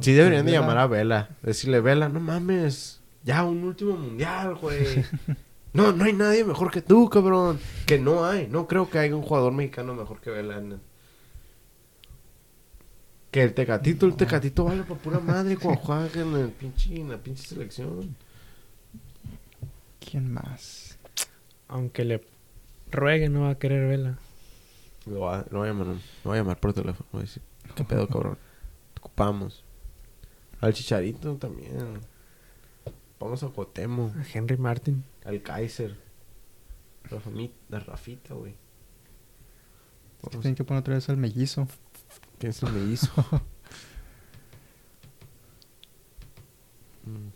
Sí deberían de Vela- llamar a Vela. Decirle, Vela, no mames. Ya, un último mundial, güey. No, no hay nadie mejor que tú, cabrón. Que no hay. No creo que haya un jugador mexicano mejor que Vela. Que el Tecatito, el Tecatito vale por pura madre cuando juega en, el pinche, en la pinche selección. ¿Quién más? Aunque le ruegue, no va a querer verla. Lo voy a, llamar, lo voy a llamar por teléfono. Voy a decir, ¿qué pedo, cabrón? Te ocupamos. Al Chicharito también. Vamos a Cotemo. A Henry Martin. Al Kaiser. La Rafita, güey. Que tienen que poner otra vez al mellizo. ¿Qué es el mellizo? Mm.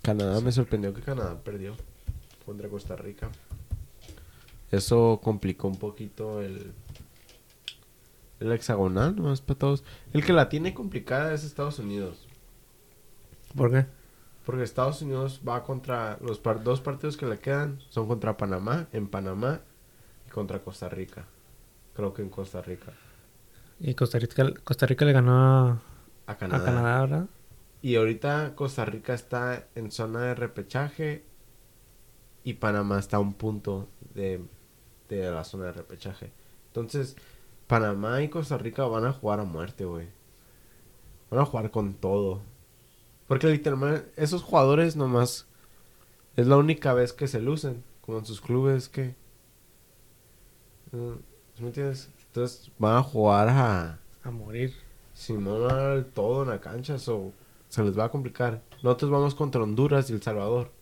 Canadá, me sorprendió que Canadá perdió contra Costa Rica. Eso complicó un poquito el, el hexagonal, más para todos. El que la tiene complicada es Estados Unidos. ¿Por qué? Porque Estados Unidos va contra los par- dos partidos que le quedan son contra Panamá, en Panamá y contra Costa Rica. Creo que en Costa Rica. Y Costa Rica, Costa Rica le ganó a, A a Canadá. Canadá, ¿verdad? Y ahorita Costa Rica está en zona de repechaje y Panamá está a un punto de, de la zona de repechaje. Entonces, Panamá y Costa Rica van a jugar a muerte, güey. Van a jugar con todo. Porque literalmente esos jugadores nomás es la única vez que se lucen, como en sus clubes que... ¿Sí ¿Me entiendes? Entonces van a jugar a... A morir. Simón va a dar todo en la cancha, so, se les va a complicar. Nosotros vamos contra Honduras y El Salvador.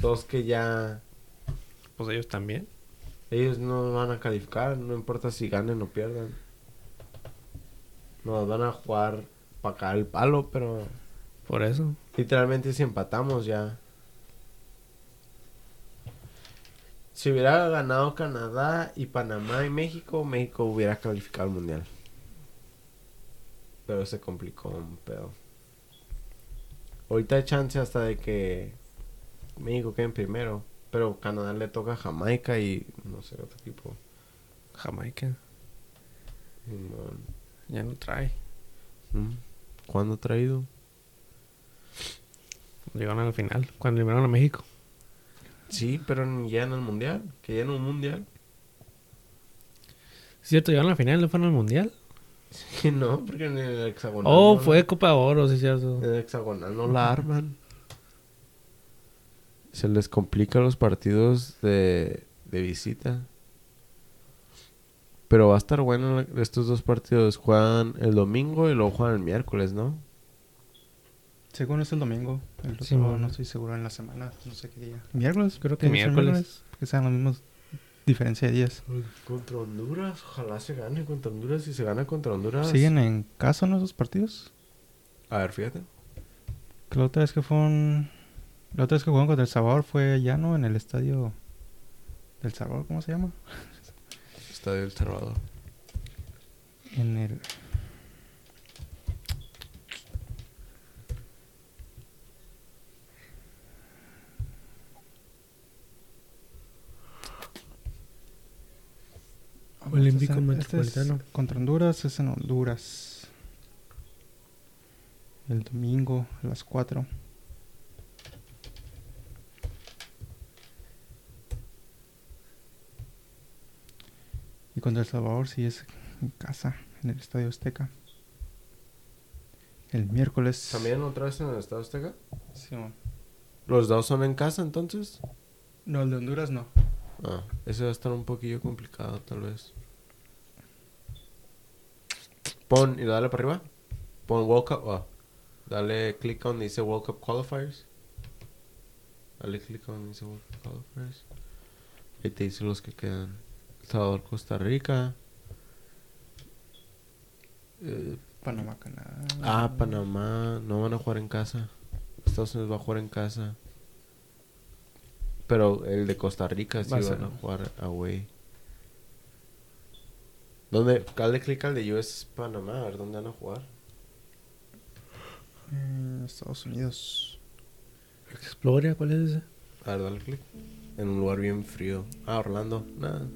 Dos que ya Pues ellos también. Ellos no van a calificar, no importa si ganen o pierdan. Nos van a jugar para caer el palo, pero Por eso. literalmente si empatamos ya. Si hubiera ganado Canadá y Panamá y México, México hubiera calificado al mundial. Pero se complicó un pedo. Ahorita hay chance hasta de que México quede en primero. Pero Canadá le toca a Jamaica y no sé, otro equipo. Jamaica. Ya no trae. Mm. ¿Cuándo ha traído? Llegaron al final. Cuando eliminaron a México. Sí, pero ya en el mundial. Que ya en un mundial. ¿Cierto? Llegaron al final, no fueron al mundial. No, porque en el hexagonal. Oh, no- fue Copa de Oro, sí, cierto. En el hexagonal no la arman. Se les complica los partidos de, de visita. Pero va a estar bueno la- estos dos partidos. Juegan el domingo y luego juegan el miércoles, ¿no? Según es el domingo. El otro Sí, bueno. no estoy seguro en la semana. No sé qué día. ¿Miércoles? Creo que miércoles. Que sean los mismos diferencia de días. Contra Honduras. Ojalá se gane contra Honduras. Si se gana contra Honduras. ¿Siguen en casa ¿no, esos partidos? A ver, fíjate. Que la otra vez que fueron... La otra vez que jugaron contra El Salvador fue allá, ¿no? En el estadio del Salvador, ¿cómo se llama? Estadio El Salvador. En el... Olímpico Este es- Metropolitano. este es contra Honduras es en Honduras. El domingo a las 4. Y contra El Salvador sí es en casa, en el Estadio Azteca. El miércoles. ¿También otra vez en el Estado Azteca? Sí. ¿Los dos son en casa entonces? no, el de Honduras no. Ah, ese va a estar un poquillo complicado, tal vez. Pon y dale para arriba. Pon World Cup. ah, dale clic donde dice World Cup Qualifiers. Dale clic donde dice World Cup Qualifiers. Ahí te dice los que quedan. El Salvador, Costa Rica. Eh, Panamá, Canadá. ah, Panamá. No van a jugar en casa. Estados Unidos va a jugar en casa. Pero el de Costa Rica sí Va a van a jugar away. ¿Dónde? Dale clic al de US Panamá, a ver dónde van a jugar. Eh, Estados Unidos. Exploria, ¿cuál es ese? A ver, dale clic. En un lugar bien frío. Ah, Orlando. Nada.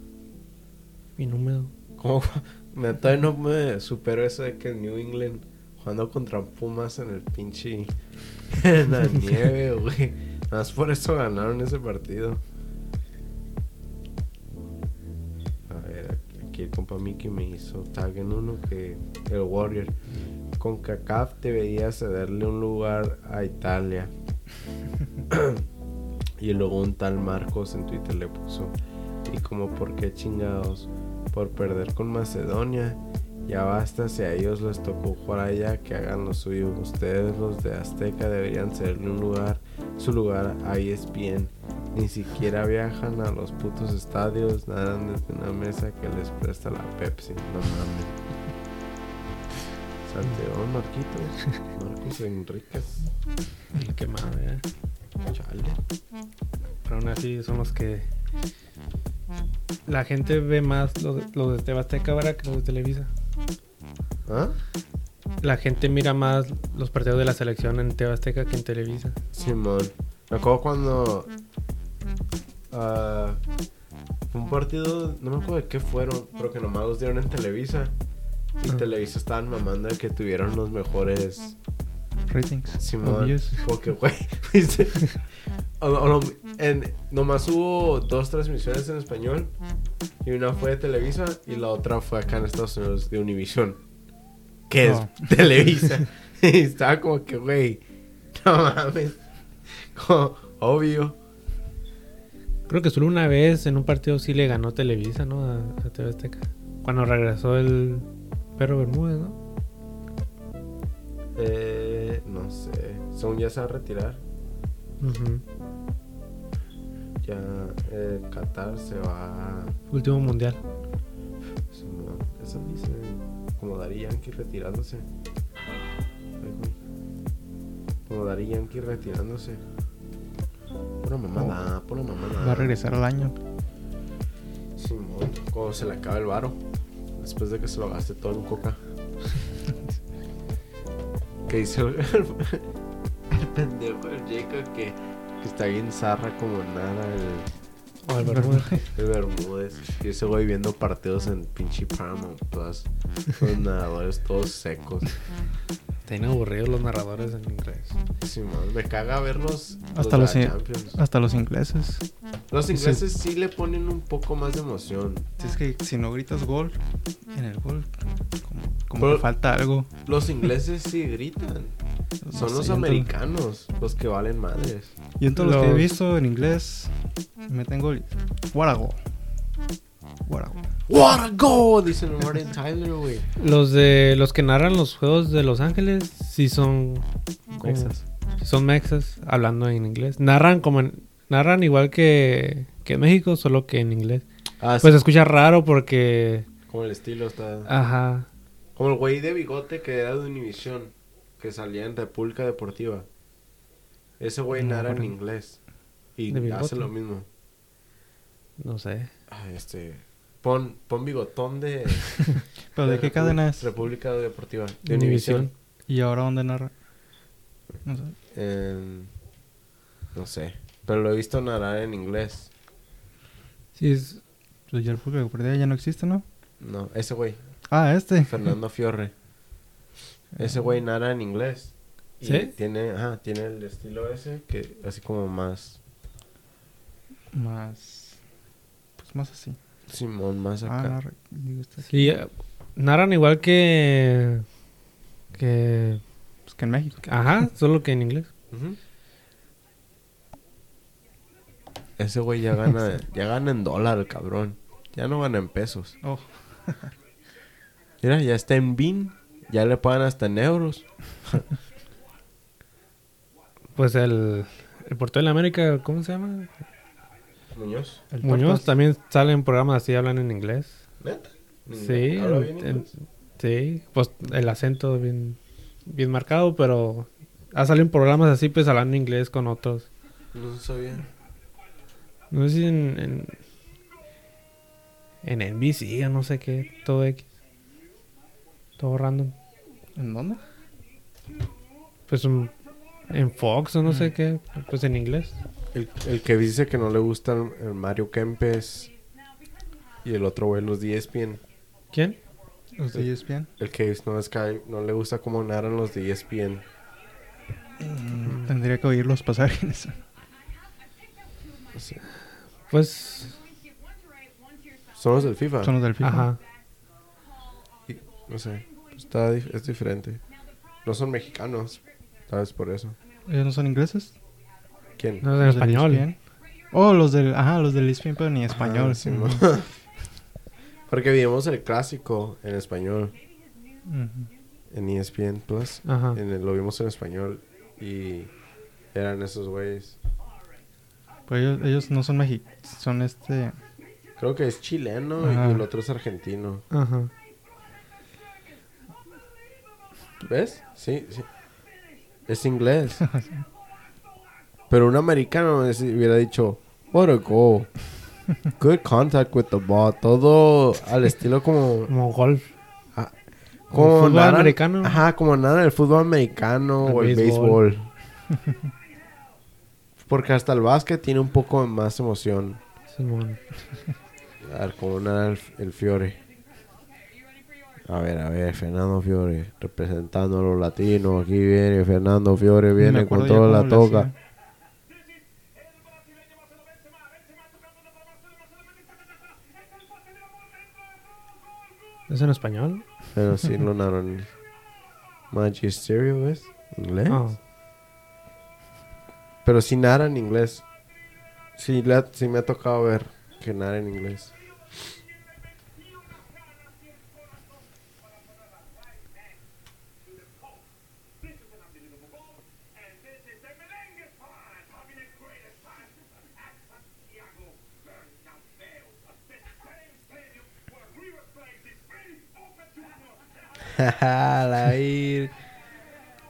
Bien húmedo. ¿Cómo? Me, todavía no me supero eso de que New England jugando contra Pumas en el pinche. en la nieve, güey. Nada más por eso ganaron ese partido. A ver, aquí, aquí el compa Mickey me hizo tag en uno que el Warrior. Con CACAF debería cederle un lugar a Italia. y luego un tal Marcos en Twitter le puso. Y como por qué chingados por perder con Macedonia. Ya basta si a ellos les tocó jugar allá que hagan lo suyo. Ustedes los de Azteca deberían cederle un lugar, su lugar a E ESPN. Ni siquiera viajan a los putos estadios, nadan desde una mesa que les presta la Pepsi. No mames. Santeón, Marquitos, Marcos Enríquez. El que más, ¿eh? Chale. Pero aún así son los que. La gente ve más los, de- los de TV Azteca ahora que los de Televisa. ¿Ah? La gente mira más los partidos de la selección en TV Azteca que en Televisa. Simón. Me acuerdo cuando. ah, fue un partido, no me acuerdo de qué fueron, pero que nomás los dieron en Televisa. Y Ah. Televisa estaban mamando de que tuvieron los mejores. Ratings. Simón. Obvious. Como que, güey. ¿viste? O- o no, en- nomás hubo dos transmisiones en español. Y una fue de Televisa y la otra fue acá en Estados Unidos de Univision. Que Oh. es Televisa. y estaba como que, güey. No mames. Como, obvio. Creo que solo una vez en un partido sí le ganó Televisa, ¿no? A, a TV Azteca. Cuando regresó el Perro Bermúdez, ¿no? Eh, no sé. Según ya se va a retirar. Ujú. Ya eh, Qatar se va. Último mundial. Eso dice. Como Dari Yankee retirándose. Como Dari Yankee retirándose. Pura mamada, pura mamada. Va a regresar al año. Simón, cuando se le acaba el varo. Después de que se lo gaste todo en coca. que dice el, el pendejo, el Jacob, que está bien zarra como nada. El, O el Bermúdez. el Bermúdez. Y ese güey viendo partidos en pinche Paramount Plus. Los nadadores todos secos. Tienen aburridos los narradores en inglés. Simón, me caga verlos. Hasta los, Champions. hasta los ingleses. Los ingleses sí le ponen un poco más de emoción. Si es que si no gritas gol en el gol, como, como Pero- que falta algo. Los ingleses sí gritan. Son No los americanos los que valen madres. Yo en todos los que he Los- visto en inglés, me tengo el what a goal. What a goal. What a go, dicen Martin Tyler, güey. Los de los que narran los juegos de Los Ángeles sí son Mexas. sí son mexas hablando en inglés. Narran como en- narran igual que, que en México, solo que en inglés. Ah, Pues sí, se escucha raro porque como el estilo está. ajá, Como el güey de bigote que era de Univision, que salía en República Deportiva. Ese güey No, narra en inglés. Y hace lo mismo. no sé. Ah, este. Pon, pon bigotón de. ¿Pero de qué Repu- cadena es? República Deportiva. De. Univision. ¿Y ahora dónde narra? No sé. No sé. Pero lo he visto narrar en inglés. Sí, es, Pues ya el por día ya no existe, ¿no? No, ese güey. Ah, este. Fernando Fiorre. Ese güey narra en inglés. Y ¿Sí? tiene, ajá, tiene el estilo ese que así como más Más. Más así. Simón, más Ah, acá. narra- digo, está aquí. sí, eh, narran igual que que Pues que en México. ajá, solo que en inglés. Ese güey ya gana, ya gana en dólar, cabrón. Ya no gana en pesos. Oh, Mira, ya está en BIN. Ya le pagan hasta en euros. Pues el el portero de la América, ¿cómo se llama? Muñoz. el Muñoz también sale en programas así hablan en inglés. ¿Neta? Sí, ¿Habla en- bien en- inglés? sí, pues el acento bien, bien marcado, pero ha salido en programas así, pues hablando inglés con otros. No sabía. No sé si en, en, en NBC o no sé qué, todo X. Todo random. ¿En dónde? Pues en Fox o no sé qué, pues en inglés. El, el que dice que no le gustan el Mario Kempes y el otro güey, los de E ESPN. ¿Quién? Los de E ESPN. El que no, es que no le gusta cómo narran los de E ESPN. Mm, Tendría que oír los pasajes. Pues, Son los del FIFA. Son los del FIFA. ajá. Y- no sé. Está, es diferente. No son mexicanos. ¿Sabes por eso? ¿Ellos no son ingleses? ¿Quién? No es en Los del español. ESPN. Oh, los del... Ajá, los del ESPN, pero ni español. Ajá, sí, mo- Porque vimos el clásico en español. En ESPN Plus. Ajá. En el- lo vimos en español. Y eran esos güeyes. Pues ellos, ellos no son mexicanos. Son este... Creo que es chileno Ajá. y el otro es argentino. Ajá. ¿Ves? Sí, sí. Es inglés. Pero un americano es- hubiera dicho, what a goal. Good contact with the ball. Todo al estilo como... Como golf. como fútbol nada- americano. Ajá, como nada en el fútbol americano El o el béisbol. béisbol. Porque hasta el básquet tiene un poco más emoción. Simón. A ver, como nada el, el Fiore. A ver, a ver, Fernando Fiore, representando a los latinos. Aquí viene Fernando Fiore, me viene con toda la toca. ¿Es en español? Pero sí lo narran. Magisterio, ¿ves? ¿Inglés? Ah. Pero sí narra en inglés. Sí, sí me ha tocado ver que narra en inglés. la ir.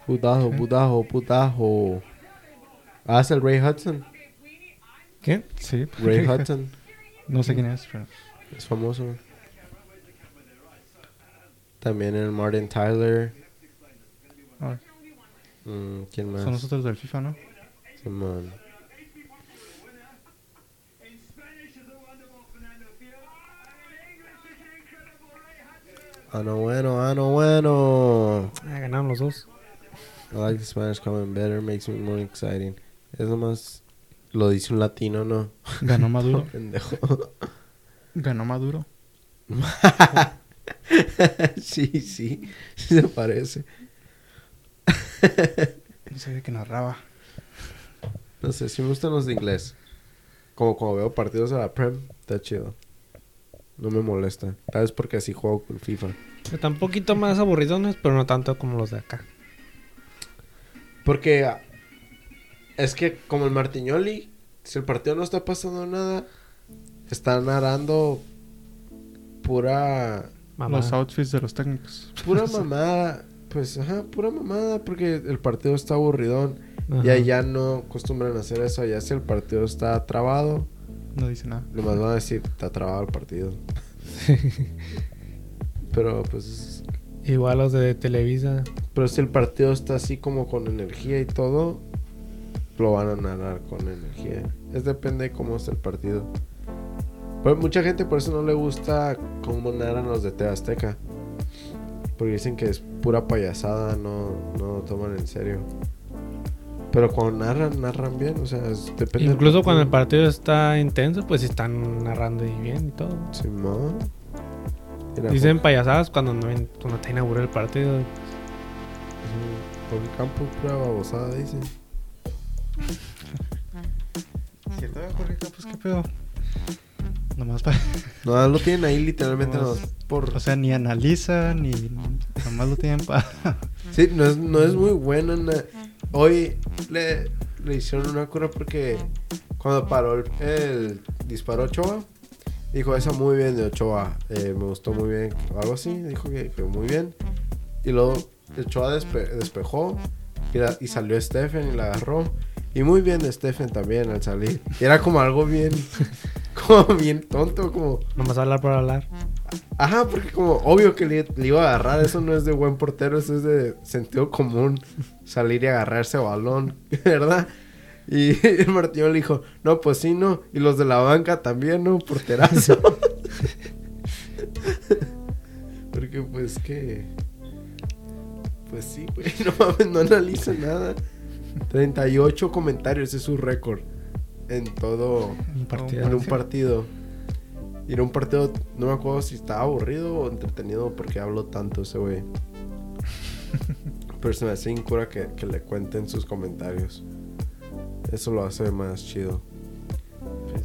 Putajo, putajo, putajo. Ah, es el Ray Hudson. ¿Qué? Sí. Ray Hudson. No sé quién es, pero... Es famoso. También el Martin Tyler. ah, Mm, ¿Quién más? son nosotros del FIFA, ¿no? Simón. Ah, no bueno, ah, no bueno. Ah, ganaron los dos. I like the Spanish coming better, makes me more exciting. Es nomás lo dice un latino, ¿no? Ganó Maduro. Pendejo. Ganó Maduro. sí, sí, sí se parece. No de qué narraba. No sé, sí me gustan los de inglés. Como cuando veo partidos de la Prem, está chido. No me molesta. Tal vez porque así juego con FIFA. Están un poquito más aburridones, pero no tanto como los de acá. Porque ah, es que como el Martiñoli, si el partido no está pasando nada, está narrando pura Mamá. Los outfits de los técnicos. pura mamada. Pues, ajá, pura mamada porque el partido está aburridón. Ajá. Y allá no acostumbran a hacer eso. Allá si el partido está trabado, No dice nada. nomás van a decir, está trabado el partido. Pero pues Igual los de Televisa. Pero si el partido está así como con energía y todo, lo van a narrar con energía. Es depende de cómo está el partido. Pero mucha gente por eso no le gusta cómo narran los de TV Azteca. Porque dicen que es pura payasada, no, no lo toman en serio. Pero cuando narran, narran bien, o sea, es- depende. Incluso cuando el partido. está intenso, pues están narrando y bien y todo. Simón. Dicen payasadas cuando no, cuando está inaugurado el partido. Jorge- Jorge Campos, pura babosada, dice. ¿Cierto, Jorge Campos? ¿Qué pedo? Nomás para... No, lo tienen ahí literalmente Nomás- nomás por... O sea, ni analiza, ni... Nomás lo tienen para... Sí, no es, no es muy buena. na- Hoy le, le hicieron una cura porque cuando paró el, el disparo Ochoa, dijo esa muy bien de Ochoa, eh, me gustó muy bien, o algo así, dijo que, que muy bien. Y luego Ochoa despe- despejó y, la- y salió Stephen y la agarró. Y muy bien de Stephen también al salir. Y era como algo bien, como bien tonto, como... Nomás hablar por hablar. Ajá, porque como obvio que le, le iba a agarrar, eso no es de buen portero, eso es de sentido común, salir y agarrar ese balón, ¿verdad? Y el Martín le dijo, no, pues sí, no, y los de la banca también, ¿no? Porterazo. porque pues que... Pues sí, güey, no mames, no analiza nada. 38 comentarios es su récord en todo Un partido. en un partido. Y en un partido, no me acuerdo si estaba aburrido o entretenido porque habló tanto ese güey. Pero se me hace incura que, que le cuenten sus comentarios. Eso lo hace más chido.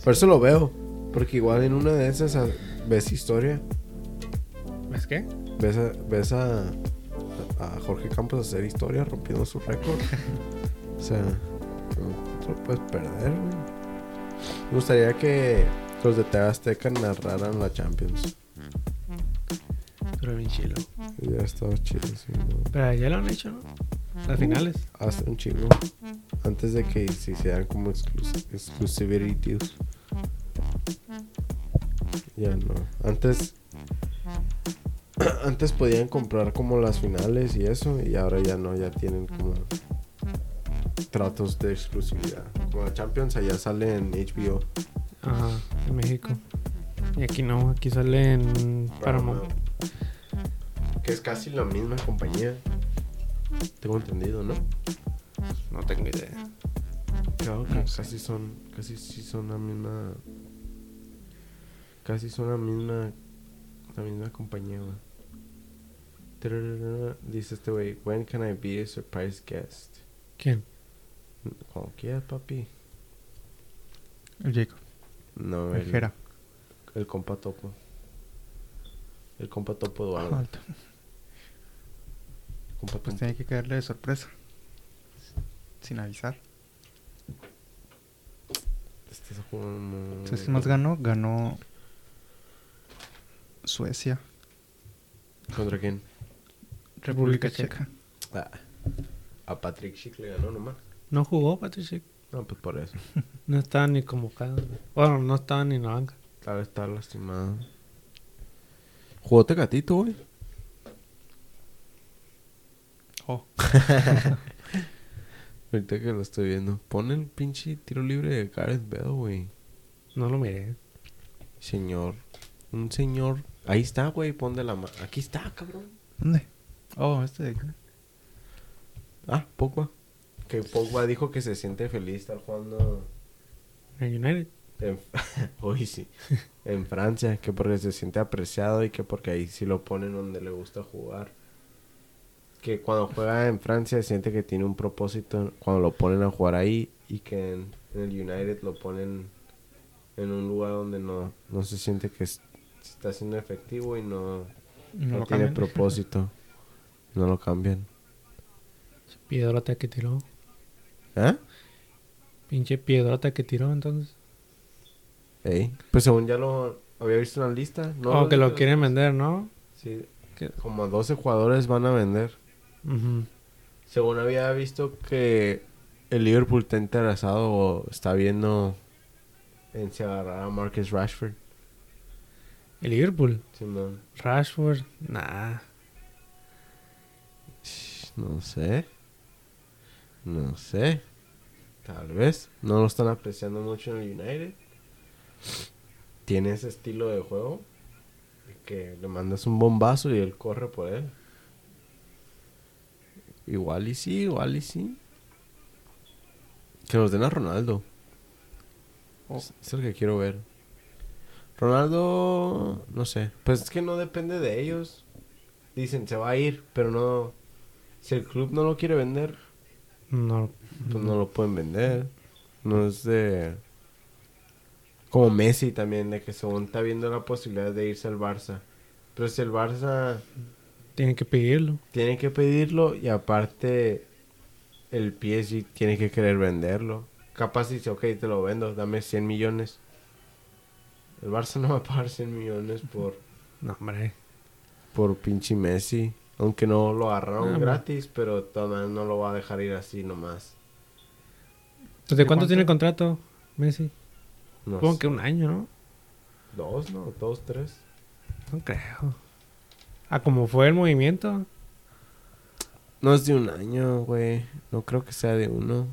Por eso lo veo. Porque igual en una de esas ah, ves historia. ¿Ves qué? Ves a, ves a, a Jorge Campos hacer historia rompiendo su récord. o sea, no te lo puedes perder, güey. Me gustaría que los de TV Azteca narraran la Champions. Pero bien chilo. Hubiera estado chido, sí, ¿no? Pero ya lo han hecho, ¿no? Las finales. Hace un chingo. Antes de que se hicieran como exclus. Ya no. Antes. Antes podían comprar como las finales y eso. Y ahora ya no. Ya tienen como. Tratos de exclusividad. Como la Champions allá sale en HBO. Ajá, en México. Y aquí no, aquí sale en Paramount. Que es casi la misma compañía. Tengo entendido, ¿no? No tengo idea. Claro que No sé. casi son, casi sí son la misma, casi son la misma, la misma compañía, güey. Dice este güey, when can I be a surprise guest? ¿Quién? Cualquier papi. El Jacob. No, El el, Jera. el compa topo. El compa topo Eduardo. Pues tiene que caerle de sorpresa. Sin avisar. Este es como- Entonces, ¿quién más ganó? Ganó Suecia. ¿Contra quién? República República Checa. Checa. Ah, a Patrick Schick le ganó nomás. No jugó Patrick. No, pues por eso. No estaba ni convocado. Bueno, no estaba ni en la banca. Tal vez está lastimado. Jugó Tecatito, güey. Oh, Ahorita que lo estoy viendo. Pon el pinche tiro libre de Gareth Bale, güey. No lo miré. Señor. Un señor. Ahí está, güey. Pon de la mano. Aquí está, cabrón. ¿dónde? Oh, este de Ah, Pogba. Que Pogba dijo que se siente feliz estar jugando. En United. En... Uy, sí. en Francia. Que porque se siente apreciado y que porque ahí sí lo ponen donde le gusta jugar. Que cuando juega en Francia siente que tiene un propósito cuando lo ponen a jugar ahí y que en, en el United lo ponen en un lugar donde no, no se siente que es- está siendo efectivo y no, No, tiene cambian. propósito. No lo cambian. Piedrota que tiró. ¿Eh? Pinche piedrota que tiró entonces. Ey. Pues según ya lo había visto en la lista. ¿no? oh, que lo quieren vender, ¿no? Sí. Que- Como 12 jugadores van a vender. Según había visto que el Liverpool está interesado o está viendo en si agarrar a Marcus Rashford. El Liverpool. Simón. Rashford. Nah. No sé. No sé. Tal vez. No lo están apreciando mucho en el United. Tiene ese estilo de juego. Que le mandas un bombazo y él corre por él. Igual y sí, igual y sí. Que nos den a Ronaldo. Oh. Es es el que quiero ver. Ronaldo, no sé. Pues es que no depende de ellos. Dicen, se va a ir, pero no. Si el club no lo quiere vender, No. pues no lo pueden vender. No es de. Como Messi también, de que según está viendo la posibilidad de irse al Barça. Pero si el Barça Tienen que pedirlo. tiene que pedirlo y aparte el PSG tiene que querer venderlo. Capaz dice, ok, te lo vendo, dame 100 millones. El Barça no va a pagar 100 millones por, No, hombre. por pinche Messi. Aunque no lo agarraron gratis, pero de maneras no lo va a dejar ir así nomás. ¿Desde ¿De cuánto cuánto? tiene el contrato, Messi? No Supongo sé. que un año, ¿no? Dos, ¿no? Dos, tres. No creo. Ah, como fue el movimiento. No es de un año, güey. No creo que sea de uno.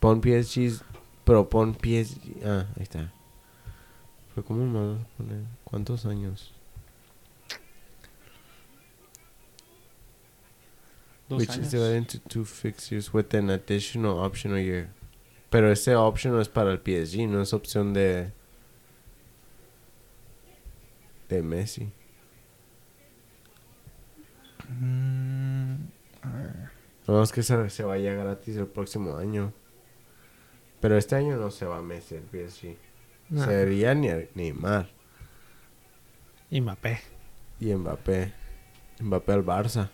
Pon PSG, pero pon PSG. Ah, ahí está. Pero ¿cómo me vas a poner? ¿Cuántos años? Dos Which años. is divided into two fixtures with an additional optional year. Pero ese option no es para el PSG, no es opción de... De Messi. Mm, a ver. No es que se, se vaya gratis el próximo año. Pero este año no se va Messi el PSG. Nah. Sería ni Neymar Y Mbappé. y Mbappé. Mbappé al Barça.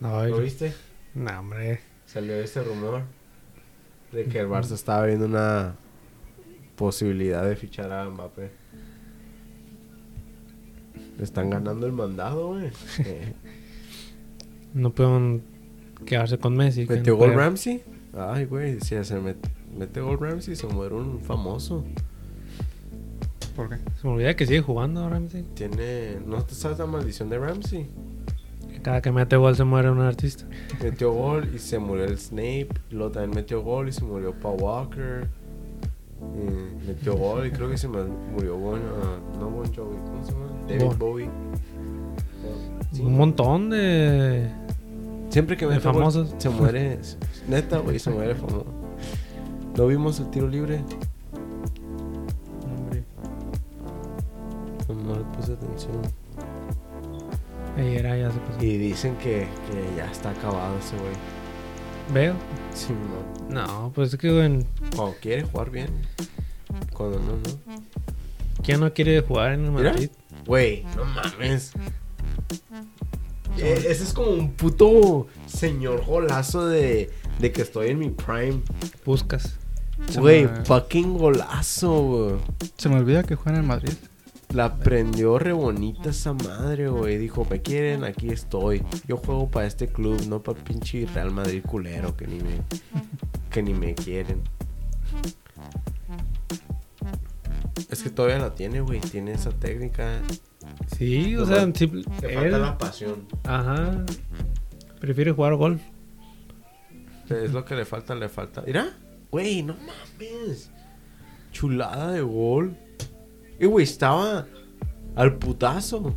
No, ¿Lo viste? no, hombre. Salió ese rumor de que el Barça estaba viendo una posibilidad de fichar a Mbappé. Le están ganando el mandado, güey. Eh, No pueden quedarse con Messi. que ¿Metió no gol puede- Ramsey? Ay, güey, si se met- mete gol Ramsey se muere un famoso. ¿Por qué? Se me olvida que sigue jugando Ramsey. Tiene... ¿No te sabes la maldición de Ramsey? Que cada que mete gol se muere un artista. Metió gol y se murió el Snape. Luego también metió gol y se murió Paul Walker. Y metió gol y creo que se me murió Bon... ah, no Bon Jovi, ¿cómo se llama? David Bon. Bowie. Sí. Un montón de... Siempre que gol famosos. se muere. Neta, güey, se muere famoso. ¿No vimos el tiro libre? Hombre, No, no le puse atención. Ayer ya se pasó. Y dicen que, que ya está acabado ese güey. Veo. Sí, no. No, pues es que en... Cuando quiere jugar bien. Cuando no, no. ¿quién no quiere jugar en el. Madrid? Güey, no mames. Eh, ese es como un puto señor golazo de, de que estoy en mi prime. Buscas. Güey, me- fucking golazo, güey. Se me olvida que juega en el Madrid. La prendió re bonita esa madre, güey. Dijo, me quieren, aquí estoy. Yo juego para este club, no para pinche Real Madrid culero que ni me, que ni me quieren. Es que todavía la tiene, güey. Tiene esa técnica. Sí, o sea, él- falta la pasión. Ajá. Prefiere jugar golf. Es lo que le falta, le falta. Mira, güey, no mames. Chulada de gol. Y güey, estaba al putazo.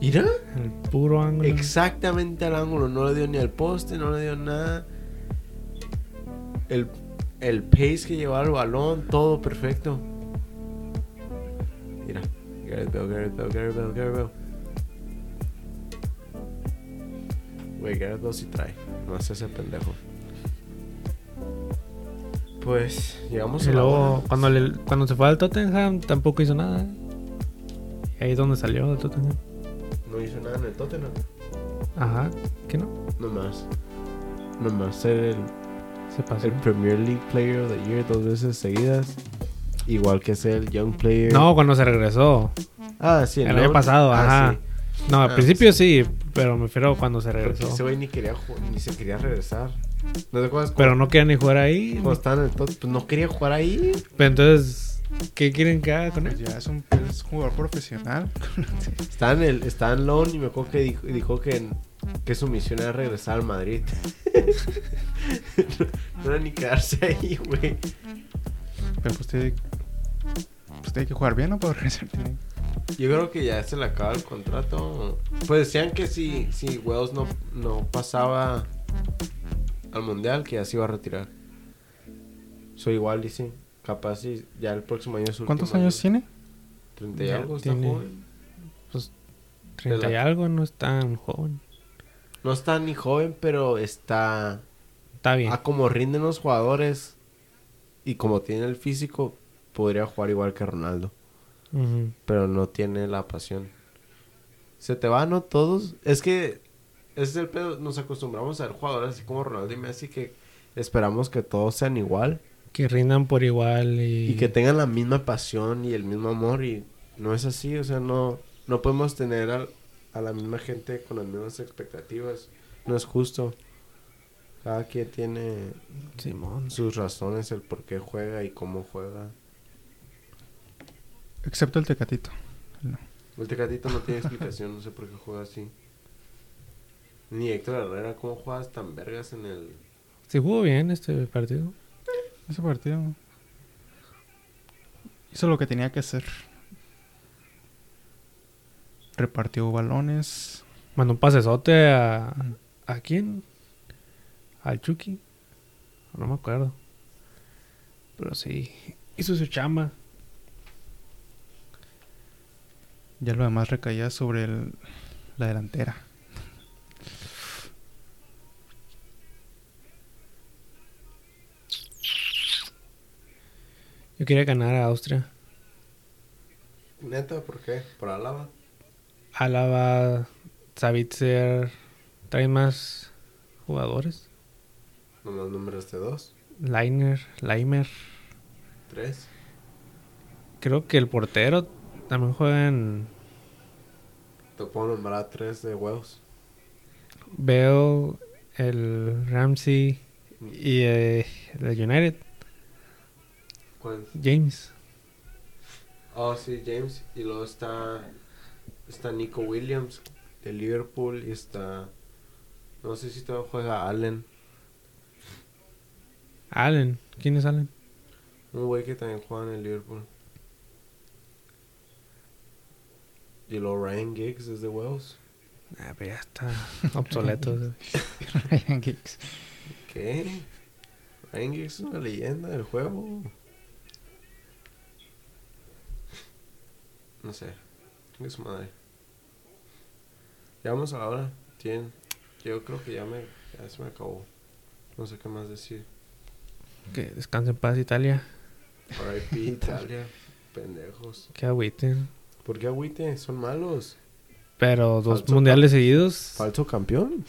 Mira, El puro ángulo. exactamente al ángulo. No le dio ni al poste, no le dio nada. El, el pace que llevaba el balón, todo perfecto. Mira, Gareth Bale, Gareth Bale, Gareth Bale, Gareth Bale. Güey, Gareth Bale sí trae. No hace ese pendejo. Pues, llegamos Y a luego, cuando, le- cuando se fue al Tottenham, tampoco hizo nada. ¿eh? Ahí es donde salió del Tottenham. No hizo nada en el Tottenham. Ajá. ¿Qué no? No más. No más ser el, Se pasó. el Premier League Player of the Year dos veces seguidas. Igual que ser el Young Player. No, cuando se regresó. Ah, sí, El año pasado, Ah, ajá. sí. No, al Ah, principio sí, pero me refiero cuando se Porque regresó. ese güey ni quería ni se quería regresar. ¿No te acuerdas? Pero no quería ni jugar ahí. cuando en el top, pues no quería jugar ahí. Pero entonces, ¿qué quieren que haga con Pues él? ya es un es jugador profesional. Estaba en el, estaba en loan y me acuerdo que dijo, dijo que, que su misión era regresar al Madrid. no, no era ni quedarse ahí, güey. Pero pues tiene, pues tiene que jugar bien, ¿no? Para regresar. Yo creo que ya se le acaba el contrato. Pues decían que si, si Wells no, no pasaba al mundial, que ya se iba a retirar. Soy igual, dice. Capaz si ya el próximo año es su ¿Cuántos años año. tiene? 30 y Ya algo, está tiene- joven. Pues 30 y algo, no es tan joven. No está ni joven, pero está. Está bien. A como rinden los jugadores y como tiene el físico, podría jugar igual que Ronaldo. Pero no tiene la pasión. Se te van, ¿no? Todos. Es que ese es el pedo. Nos acostumbramos a ver jugadores así como Ronaldo y Messi que esperamos que todos sean igual Que rindan por igual y... y que tengan la misma pasión y el mismo amor y no es así. O sea, no, no podemos tener al- a la misma gente con las mismas expectativas. No es justo. Cada quien tiene Simón. sus razones, el por qué juega y cómo juega. Excepto el Tecatito. No. El Tecatito no tiene explicación, no sé por qué juega así. Ni Héctor Herrera, ¿cómo juegas tan vergas en el... Sí jugó bien este partido. Ese partido hizo lo que tenía que hacer. Repartió balones. Mandó un pasesote a... ¿A quién? Al Chucky. No me acuerdo. Pero sí. Hizo su chamba. Ya lo demás recaía sobre el- la delantera. Yo quería ganar a Austria. Neta, ¿por qué? ¿Por Álava? Álava, Savitzer, trae más jugadores. Nomás números de dos, Liner, Leimer. tres. Creo que el portero también juega en, Te puedo nombrar tres de huevos. Veo el Ramsey y eh, el United, ¿Cuál? James. Oh, sí, James. Y luego está. Está Nico Williams de Liverpool. Y está. No sé si todavía juega Allen. Allen. ¿Quién es Allen? Un güey que también juega en el Liverpool. Y luego Ryan Giggs es de huevos. Ah, pero ya está obsoleto. Ryan Giggs. ¿Qué? Ryan Giggs es una leyenda del juego. No sé. Es su madre. Ya vamos a la hora. Tienen. Yo creo que ya me. Ya se me acabó. No sé qué más decir. que descanse en paz Italia. RIP Italia. Pendejos. Que agüiten. ¿Por qué agüite? Son malos. Pero dos Falso mundiales seguidos Falso campeón.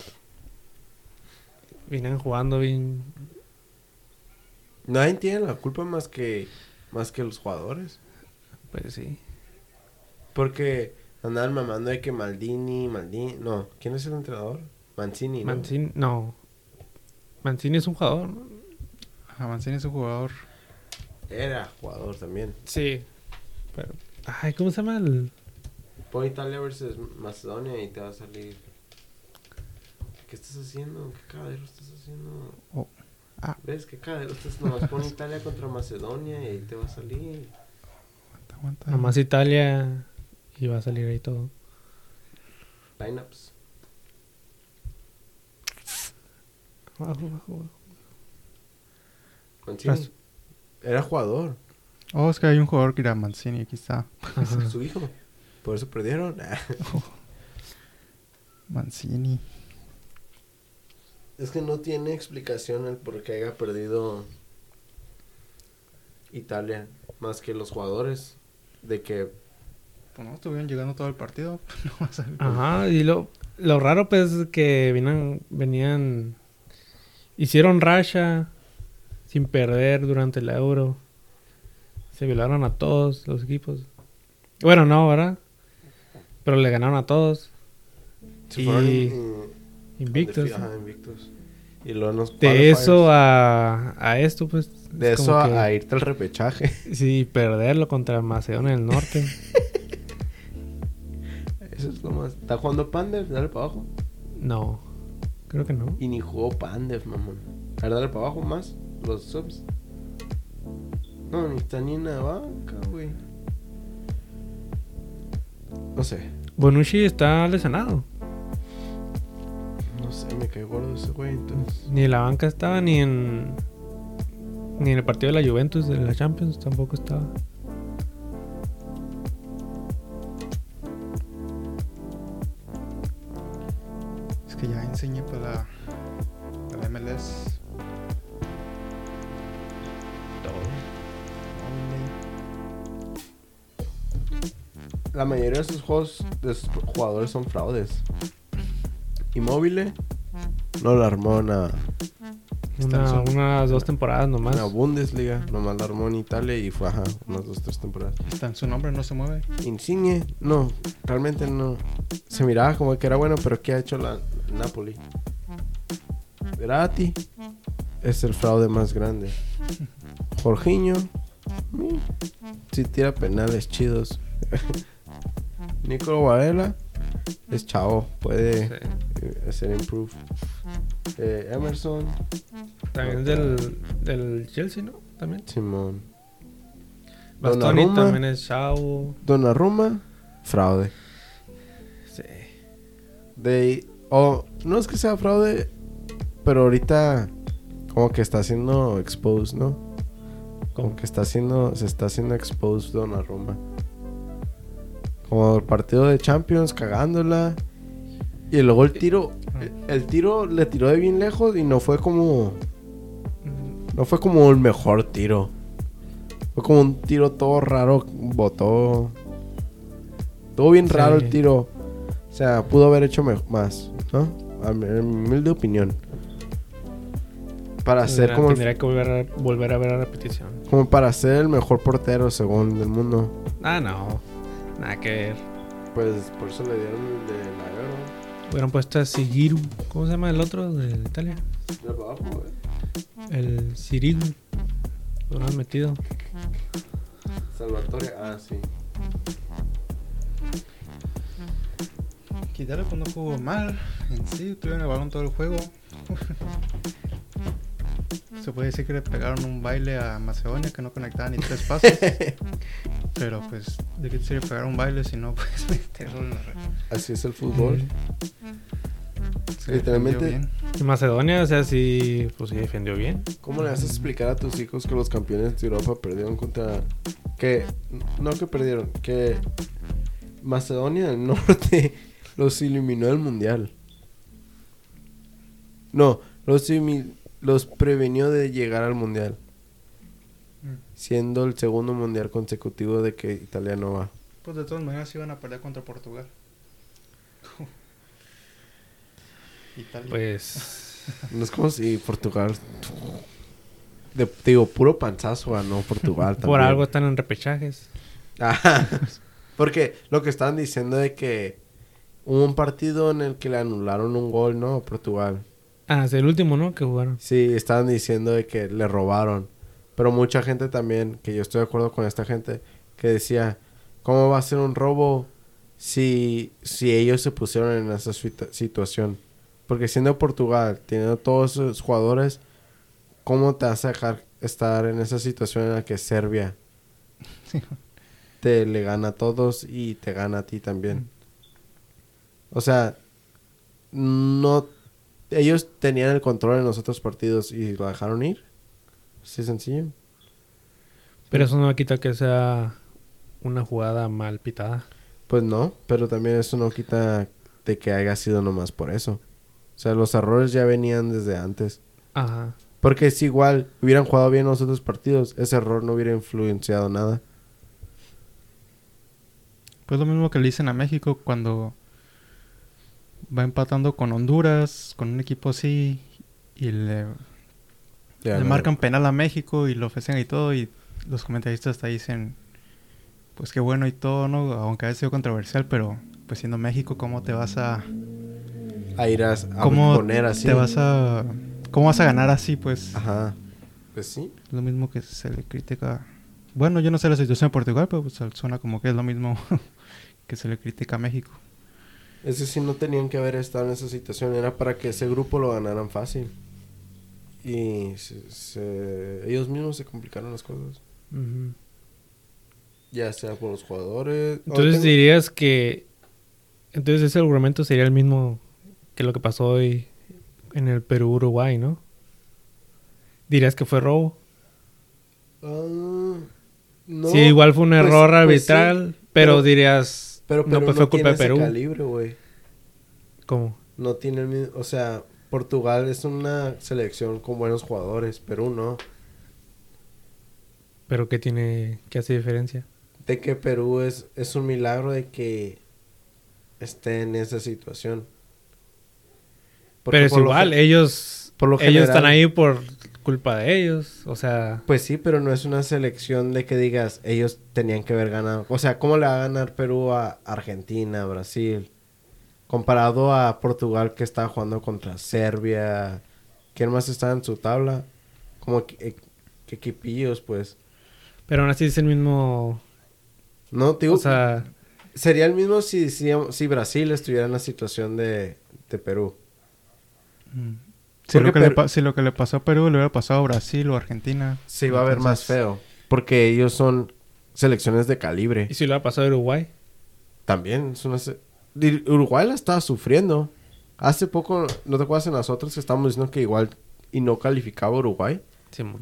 vienen jugando bien. Nadie tiene la culpa más que. Más que los jugadores. Pues sí. Porque andaban mamando de que Maldini, Maldini. No, ¿quién es el entrenador? Mancini. ¿no? Mancini, no. Mancini es un jugador, ¿no? Ajá, Mancini es un jugador. Era jugador también. Sí. Pero, ay, ¿cómo se llama el...? Pon Italia versus Macedonia y te va a salir. ¿Qué estás haciendo? ¿Qué cadero estás haciendo? Oh. Ah. ¿Ves? ¿Qué cadero estás? Nomás pon Italia contra Macedonia y ahí te va a salir. Aguanta, aguanta. Nada más Italia y va a salir ahí todo. Lineups. Abajo, abajo, abajo. Mancini. Tras- Era jugador. Oh, es que hay un jugador que era Mancini, aquí está. Su hijo. Por eso perdieron. Mancini. Es que no tiene explicación el por qué haya perdido Italia. Más que los jugadores. De que Pues no, estuvieron llegando todo el partido. No salir. Ajá, y lo, lo raro pues es que venían, venían, hicieron racha sin perder durante el euro. Se violaron a todos los equipos. Bueno, no, ¿verdad? Pero le ganaron a todos. se Y- fueron in- Invictos. Ajá, invictos. Y luego nos De eso a, a esto, pues. De es eso a, que- a irte al repechaje. Sí, perderlo contra Macedonia del Norte. Eso es lo más. ¿Está jugando Pandev? Dale para abajo. no, creo que no. Y ni jugó Pandev, mamón. A ver, dale para abajo más. Los subs. No, ni está ni en la banca, güey. No sé. Bonucci está lesionado. No sé, me cae gordo ese güey, entonces. Ni en la banca estaba, ni en. Ni en el partido de la Juventus de la Champions tampoco estaba. La mayoría de esos juegos, de esos jugadores son fraudes. Inmóvil no la armó nada. Una, su- unas dos temporadas nomás. Una Bundesliga, nomás la armó en Italia y fue, ajá, unas dos, tres temporadas. Está en su nombre, no se mueve. Insigne, no, realmente no. Se miraba como que era bueno, pero ¿qué ha hecho la Napoli? Verati es el fraude más grande. Jorginho, mm, sí tira penales chidos. Nicolo Varela es chavo, puede Sí. eh, hacer improve. Eh, Emerson, También del, del Chelsea, ¿no? También. Simón. Bastoni Donnarumma. también es chavo. Donnarumma, fraude. Sí. De, o no es que sea fraude, pero ahorita como que está siendo exposed, ¿no? Como que está haciendo, se está haciendo exposed Donnarumma. Como el partido de Champions cagándola. Y luego el tiro, el, tiro le tiró de bien lejos y no fue como, no fue como el mejor tiro. Fue como un tiro todo raro, botó. Todo bien Sí. raro el tiro. O sea, pudo haber hecho más, ¿no? A mi, en mi humilde opinión. Para ser como, Tendría que volver a, volver a ver la repetición. como para ser el mejor portero según del mundo. Ah, no. Nada que ver. Pues por eso le dieron el de la Euro. Hubieran puesto a Sigiru. ¿Cómo se llama el otro de Italia? Abajo, güey. El Sirigu. Lo hubieran metido. Salvatore, ah, sí. Quitarle pues no jugó mal. En sí, tuvieron el balón todo el juego. Se puede decir que le pegaron un baile a Macedonia que no conectaba ni tres pasos. Pero pues, ¿de qué te sirve pegar un baile si no puedes meterlo en la red? Así es el fútbol. Literalmente-. Y Macedonia, o sea, sí, pues sí defendió bien. ¿Cómo le vas a explicar a tus hijos que los campeones de Europa perdieron contra... Que... No que perdieron, que... Macedonia del Norte los eliminó del Mundial. No, los, imi- los prevenió de llegar al Mundial. Mm. Siendo el segundo Mundial consecutivo de que Italia no va. Pues de todas maneras iban a perder contra Portugal. Italia. Pues. No es como si Portugal... De, digo, puro panzazo ganó Portugal también. Por algo están en repechajes. Ajá. Porque lo que estaban diciendo de que hubo un partido en el que le anularon un gol, ¿no? A Portugal. Ah, es el último, ¿no? Que jugaron. Sí, estaban diciendo de que le robaron. Pero mucha gente también, que yo estoy de acuerdo con esta gente, que decía, ¿cómo va a ser un robo si, si ellos se pusieron en esa situa- situación? Porque siendo Portugal, teniendo todos esos jugadores, ¿cómo te vas a dejar estar en esa situación en la que Serbia Sí. te le gana a todos y te gana a ti también? O sea, no... Ellos tenían el control en los otros partidos y lo dejaron ir. Así sencillo. Pero eso no quita que sea una jugada mal pitada. Pues no, pero también eso no quita de que haya sido nomás por eso. O sea, los errores ya venían desde antes. Ajá. Porque si igual hubieran jugado bien los otros partidos, ese error no hubiera influenciado nada. Pues lo mismo que le dicen a México cuando va empatando con Honduras, con un equipo así, y le, le no. marcan penal a México y lo festejan y todo, y los comentaristas hasta dicen, pues qué bueno y todo, ¿no? Aunque haya sido controversial, pero pues siendo México, ¿cómo te vas a... A ir a, a ¿Cómo poner así. te vas a... ¿Cómo vas a ganar así, pues? Ajá. Pues sí. Lo mismo que se le critica... Bueno, yo no sé la situación en Portugal, pero pues suena como que es lo mismo que se le critica a México. Ese sí no tenían que haber estado en esa situación. Era para que ese grupo lo ganaran fácil. Y se- se- ellos mismos se complicaron las cosas. Ya sea por los jugadores. Entonces tengo- dirías que... Entonces ese argumento sería el mismo que lo que pasó hoy en el Perú-Uruguay, ¿no? Dirías que fue robo. Ah, no, sí, igual fue un pues- error pues sí, arbitral, pero, pero- dirías... Pero, no, Perú pues fue culpa tiene de ese Perú. calibre, güey. ¿Cómo? No tiene el mismo... O sea, Portugal es una selección con buenos jugadores. Perú no. ¿Pero qué tiene... qué hace diferencia? De que Perú es, es un milagro de que esté en esa situación. Porque pero es igual, ellos... por lo ellos general- están ahí por culpa de ellos. O sea... Pues sí, pero no es una selección de que digas, ellos tenían que haber ganado. O sea, ¿cómo le va a ganar Perú a Argentina, Brasil? Comparado a Portugal que está jugando contra Serbia. ¿Quién más está en su tabla? Como que, eh, que equipillos, pues. Pero aún así es el mismo... No, digo, O sea... sería el mismo si, si, si Brasil estuviera en la situación de, de Perú. Mm. Si lo, que le Perú- pa- si lo que le pasó a Perú le hubiera pasado a Brasil o Argentina. Se va a ver más feo. Porque ellos son selecciones de calibre. ¿Y si lo ha pasado a Uruguay? También es una... se- Di- Uruguay la estaba sufriendo. Hace poco, ¿no te acuerdas en las otras que estábamos diciendo que igual y no calificaba Uruguay? Simón.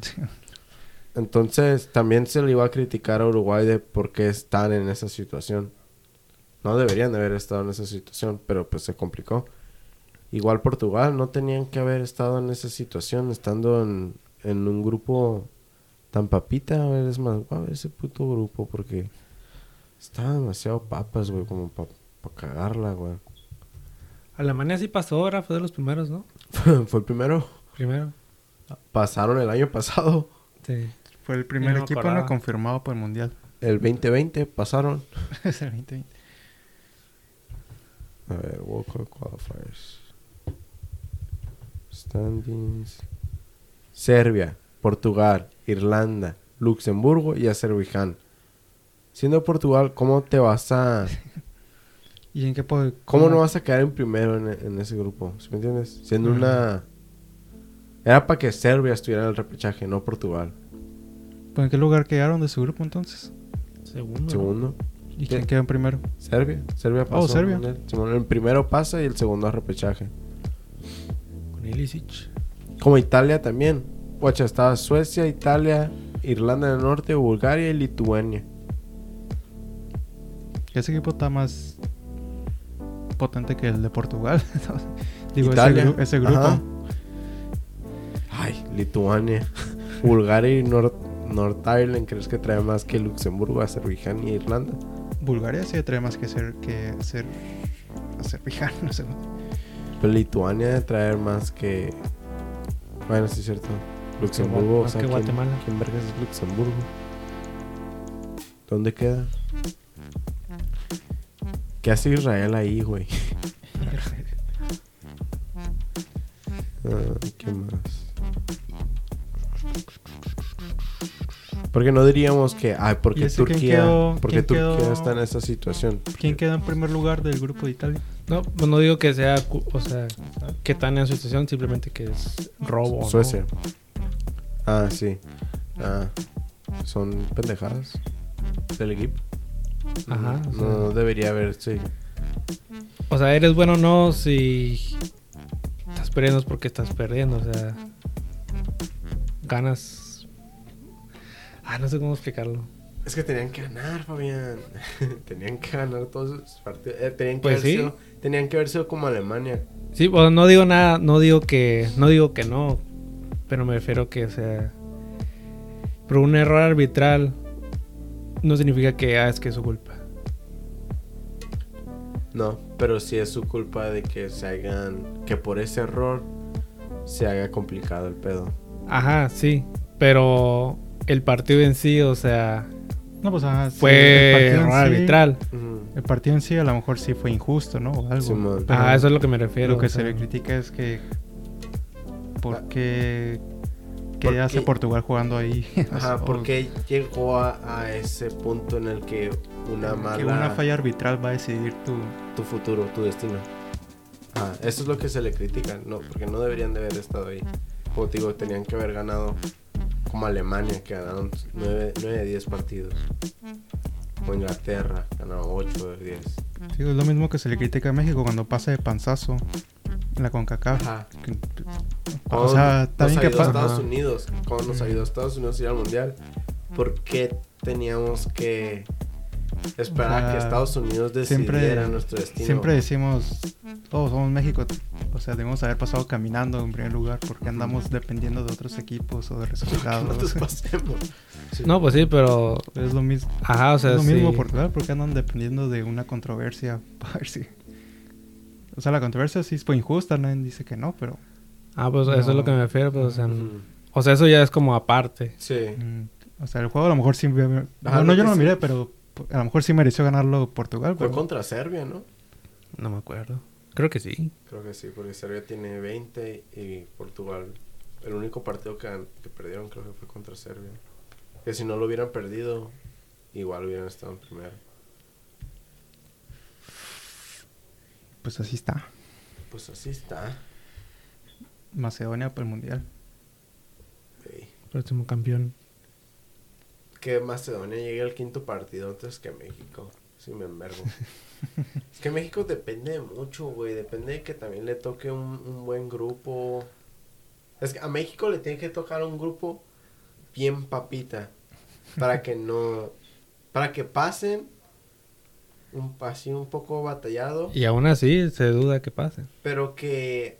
Entonces también se le iba a criticar a Uruguay de por qué están en esa situación. No deberían de haber estado en esa situación, pero pues se complicó. Igual Portugal, no tenían que haber estado en esa situación, estando en, en un grupo tan papita. A ver, es más, a ver ese puto grupo porque estaba demasiado papas, güey, como para cagarla, güey. Alemania sí pasó ahora, fue de los primeros, ¿no? Fue el primero. Primero. Pasaron el año pasado. Sí. Fue el primer no equipo no confirmado por el Mundial. El 2020 pasaron. es el 2020. A ver, World Cup Qualifiers. Standings. Serbia, Portugal, Irlanda, Luxemburgo y Azerbaiyán. Siendo Portugal, ¿cómo te vas a... ¿Y en qué puede, ¿Cómo no vas a quedar en primero en, en ese grupo? ¿Sí me entiendes? Siendo una... Era para que Serbia estuviera en el repechaje, no Portugal. pues, ¿En qué lugar quedaron de su grupo entonces? Segundo. Segundo. ¿Y quién quedó en primero? Serbia. Serbia Oh, pasó. Serbia. Mundial. Simón, el primero pasa y el segundo a repechaje. Ilicic. Como Italia también. Guacha, estaba Suecia, Italia, Irlanda del Norte, Bulgaria y Lituania. Ese equipo está más potente que el de Portugal. Digo, Italia. ese, gru- ese grupo. Ajá. Ay, Lituania. Bulgaria y North, North Ireland, ¿crees que trae más que Luxemburgo, Azerbaiyán y Irlanda? Bulgaria sí trae más que ser que ser Azerbaiyán, no sé. Pero Lituania debe traer más que. Bueno, sí es cierto. Luxemburgo, o más sea, que ¿quién, Guatemala. ¿quién vergas es Luxemburgo? ¿Dónde queda? ¿Qué hace Israel ahí, güey? Ah, ¿Qué más? Porque no diríamos que, ay, ¿Y porque Turquía, quedó- porque Turquía quedó? está en esa situación. ¿Quién quedó en primer lugar del grupo de Italia? No, pues no digo que sea, o sea, que tan en su situación, simplemente que es robo. ¿no? Suecia. Ah, sí. Ah, son pendejadas del equipo. Ajá, o sea. No debería haber, sí. O sea, eres bueno o no si estás perdiendo es porque estás perdiendo, o sea, ganas. Ah, no sé cómo explicarlo. Es que tenían que ganar, Fabián. tenían que ganar todos sus partidos. Eh, tenían, que Pues haber sí. sido, tenían que haber sido como Alemania. Sí, pues no digo nada, no digo que, no digo que no, pero me refiero que, o sea, pero un error arbitral no significa que ah, es que es su culpa. No, pero sí es su culpa de que se hagan. Que por ese error se haga complicado el pedo. Ajá, sí, pero el partido en sí, o sea, No, pues ajá, sí, fue el partido en error sí- arbitral. El partido en sí a lo mejor sí fue injusto, ¿no? O algo. Ajá, eso es lo que me refiero. Lo que o se le critica es que... ¿Por qué... ¿Qué ¿Por hace qué? Portugal jugando ahí? Ajá, porque llegó a, a ese punto en el que una mala. Que una falla arbitral va a decidir tu... tu futuro, tu destino. Ah, eso es lo que se le critica, no, porque no deberían de haber estado ahí. Como te digo, tenían que haber ganado como Alemania, que ganaron 9, de 10 partidos. O Inglaterra, ganaron 8 de 10. Sí, es lo mismo que se le critica a México cuando pasa de panzazo en la CONCACAF. Ajá. O sea, bien que pasa... Estados Unidos, cuando nos ayudó a Estados Unidos a ir al mundial, ¿por qué teníamos que esperar O sea, a que Estados Unidos siempre- decidiera nuestro destino? Siempre decimos, todos somos México. O sea, debemos haber pasado caminando en primer lugar porque andamos dependiendo de otros equipos o de resultados. pasemos. Sí. No, pues sí, pero. es lo mismo. Ajá, o sea, es lo mismo sí. Portugal porque andan dependiendo de una controversia para ver si... O sea, la controversia sí fue injusta, nadie dice que no, pero... Ah, pues eso es lo que me refiero, pues, o sea, o sea, eso ya es como aparte. Sí. mm, o sea, el juego a lo mejor sí... Ajá, no, lo yo no lo sí. miré, pero a lo mejor sí mereció ganarlo Portugal. Fue pero- contra Serbia, ¿no? No me acuerdo. Creo que sí. Creo que sí, porque Serbia tiene 20 y Portugal. El único partido que, que perdieron creo que fue contra Serbia. Que si no lo hubieran perdido, igual hubieran estado en primero. Pues así está. Pues así está. Macedonia para el Mundial. Próximo campeón. Que Macedonia llegue al quinto partido antes que México. Sí, me envergo. es que México depende de mucho, güey. Depende de que también le toque un, un buen grupo. Es que a México le tiene que tocar un grupo bien papita. Para que no. Para que pasen. Un así un poco batallado. Y aún así se duda que pase. Pero que.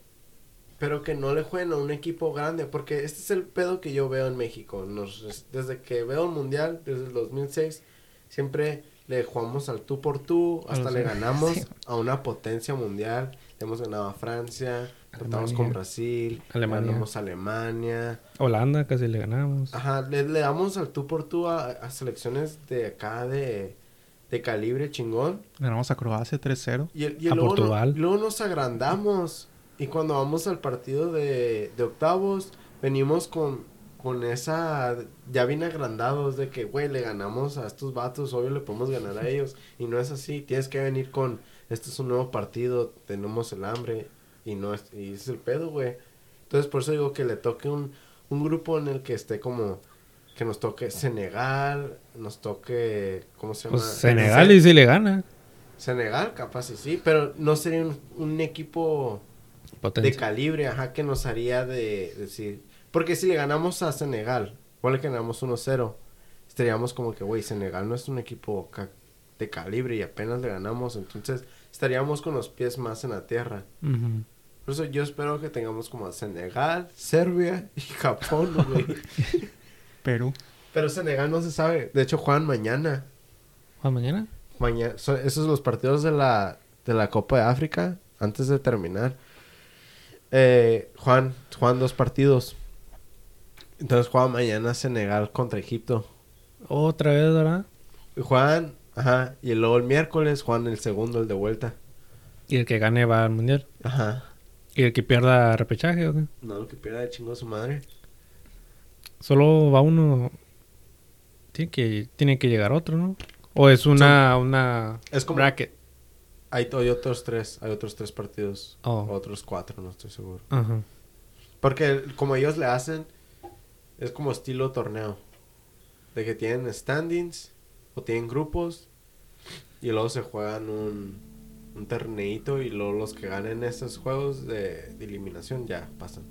Pero que no le jueguen a un equipo grande. Porque este es el pedo que yo veo en México. Nos, desde que veo el mundial, desde el 2006, siempre le jugamos al tú por tú. Hasta le ganamos sí. a una potencia mundial. Le hemos ganado a Francia. Tratamos con Brasil. Alemania. Ganamos a Alemania. Holanda casi le ganamos. Ajá, le, le damos al tú por tú a, a selecciones de acá de, de calibre chingón. Ganamos a Croacia 3-0. Y, el- y A luego, no- Portugal. luego nos agrandamos. Y cuando vamos al partido de, de octavos, venimos con, con esa... Ya bien agrandados de que, güey, le ganamos a estos vatos, obvio le podemos ganar a ellos. Y no es así, tienes que venir con, este es un nuevo partido, tenemos el hambre. Y no es, y es el pedo, güey. Entonces por eso digo que le toque un, un grupo en el que esté como... Que nos toque Senegal, nos toque... ¿Cómo se llama? Pues Senegal y si le gana. Senegal, capaz y sí, pero no sería un, un equipo de calibre, ajá, que nos haría de decir. Porque si le ganamos a Senegal, ponle que ganamos 1-0, estaríamos como que, güey, Senegal no es un equipo ca- de calibre y apenas le ganamos, entonces estaríamos con los pies más en la tierra. Por eso yo espero que tengamos como a Senegal, Serbia y Japón, güey. Perú. pero Senegal no se sabe. De hecho, juegan mañana. ¿Juan mañana? Mañana, esos son los partidos de la, de la Copa de África, antes de terminar. Eh, Juan, Juan, dos partidos. Entonces juega mañana Senegal contra Egipto. Otra vez, ¿verdad? Juan, ajá, y luego el miércoles Juan el segundo, el de vuelta. Y el que gane va al mundial. Ajá. ¿Y el que pierda repechaje o qué? No, lo que pierda de chingo a su madre. Solo va uno. Tiene que, tiene que llegar otro, ¿no? O es una, una Es como- bracket. Hay, hay otros tres, hay otros tres partidos. Oh. Otros cuatro, no estoy seguro. Porque como ellos le hacen, es como estilo torneo. De que tienen standings o tienen grupos y luego se juegan un, un torneito y luego los que ganen estos juegos de, de eliminación ya pasan.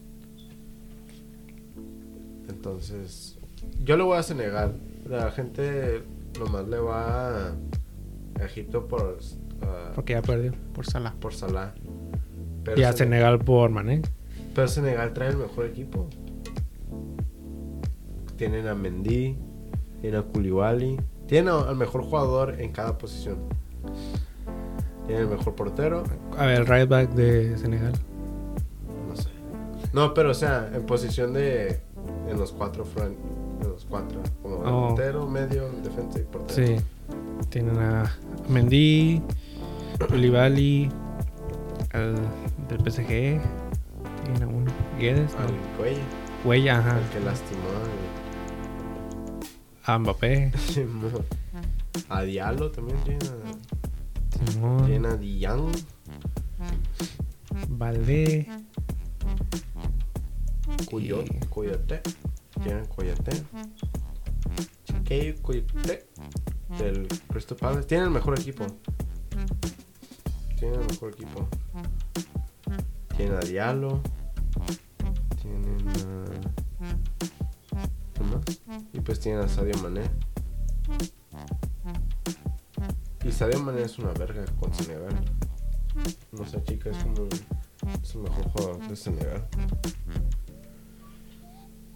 Entonces, yo le voy a Senegal. La gente nomás le va a Egipto por, ah, Porque ya perdió. Por Salah. por Salah. Y a Sene- Senegal por Mané. pero Senegal trae el mejor equipo. Tienen a Mendy, tienen a Koulibaly, tienen al mejor jugador en cada posición. Tienen el mejor portero, A ver, el right back de Senegal. no sé. No, pero o sea, en posición de en los cuatro front, en los cuatro, como Oh. portero, medio, defensa y portero. Sí. Tienen a Mendy, Koulibaly, al del PSG. Tienen a uno. Guedes, Al ¿no? cuello, Huella, ajá. al que lastimó A Mbappé. a, Diallo también tiene a, Simón. tiene a Dian. Valdé. Coyote, Coyote. Tienen Coyote. Chiquillo Coyote. Del Crystal Palace. Tienen el mejor equipo. Tienen el mejor equipo. Tienen a Diallo. Tienen a. ¿qué más? Y pues tienen a Sadio Mané. Y Sadio Mané es una verga con Senegal. No sé, chica, es como. Es el mejor jugador de Senegal.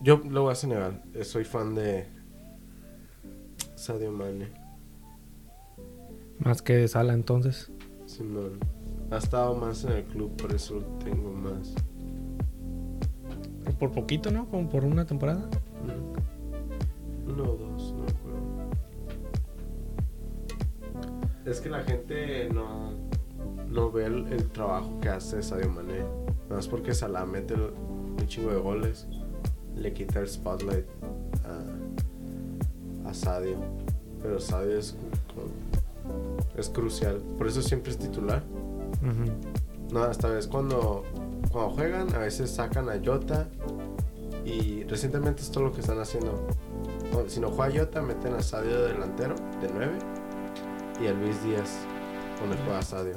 Yo lo voy a Senegal. Eh, Soy fan de Sadio Mane. Más que Sala entonces. Simón. Ha estado más en el club, por eso tengo más. Por poquito, ¿no? Como por una temporada. ¿no? Uno o dos, no acuerdo. Es que la gente no, no ve el, el trabajo que hace Sadio Mane. Nada más porque Salah mete el- un chingo de goles. Le quita el spotlight a, a Sadio. Pero Sadio es, como- es crucial. Por eso siempre es titular. Ujú. No, hasta vez cuando, cuando juegan, a veces sacan a Jota. Y recientemente esto es lo que están haciendo. No, si no juega Jota, meten a Sadio de delantero, de 9. Y a Luis Díaz, donde juega Sadio.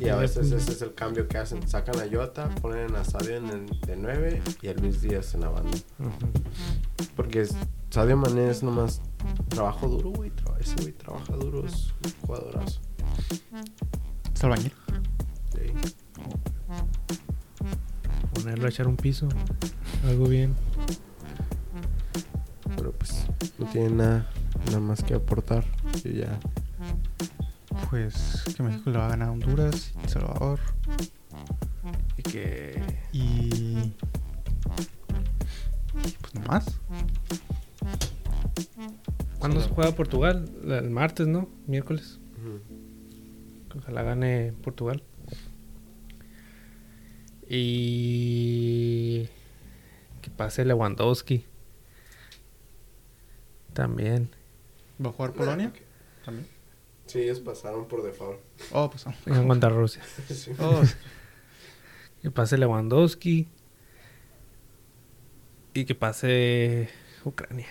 Y a veces ese es el cambio que hacen. Sacan a Jota, ponen a Sadio en el de 9 y a Luis Díaz en la banda. Ujú. Porque es- Sadio Mané es nomás trabajo duro, güey. Tra- ese güey trabaja duro, es un jugadorazo. Es albañil. Sí. Ponerlo a echar un piso. Algo bien. Pero pues no tiene nada, nada más que aportar. Yo ya. Pues que México le va a ganar a Honduras, El Salvador. Y que. Y. Pues nomás. ¿Cuándo Sí, se juega Portugal? El martes, ¿no? Miércoles. Ojalá gane Portugal. Y que pase Lewandowski. También. ¿Va a jugar Polonia? También. Sí, ellos pasaron por default. Oh, pues. En contra Rusia. Sí. Oh, Que pase Lewandowski. Y que pase Ucrania.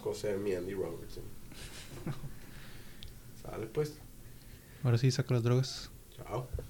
Es cosa de mi Andy Robertson. Sale pues. ahora sí saca las drogas. Chao.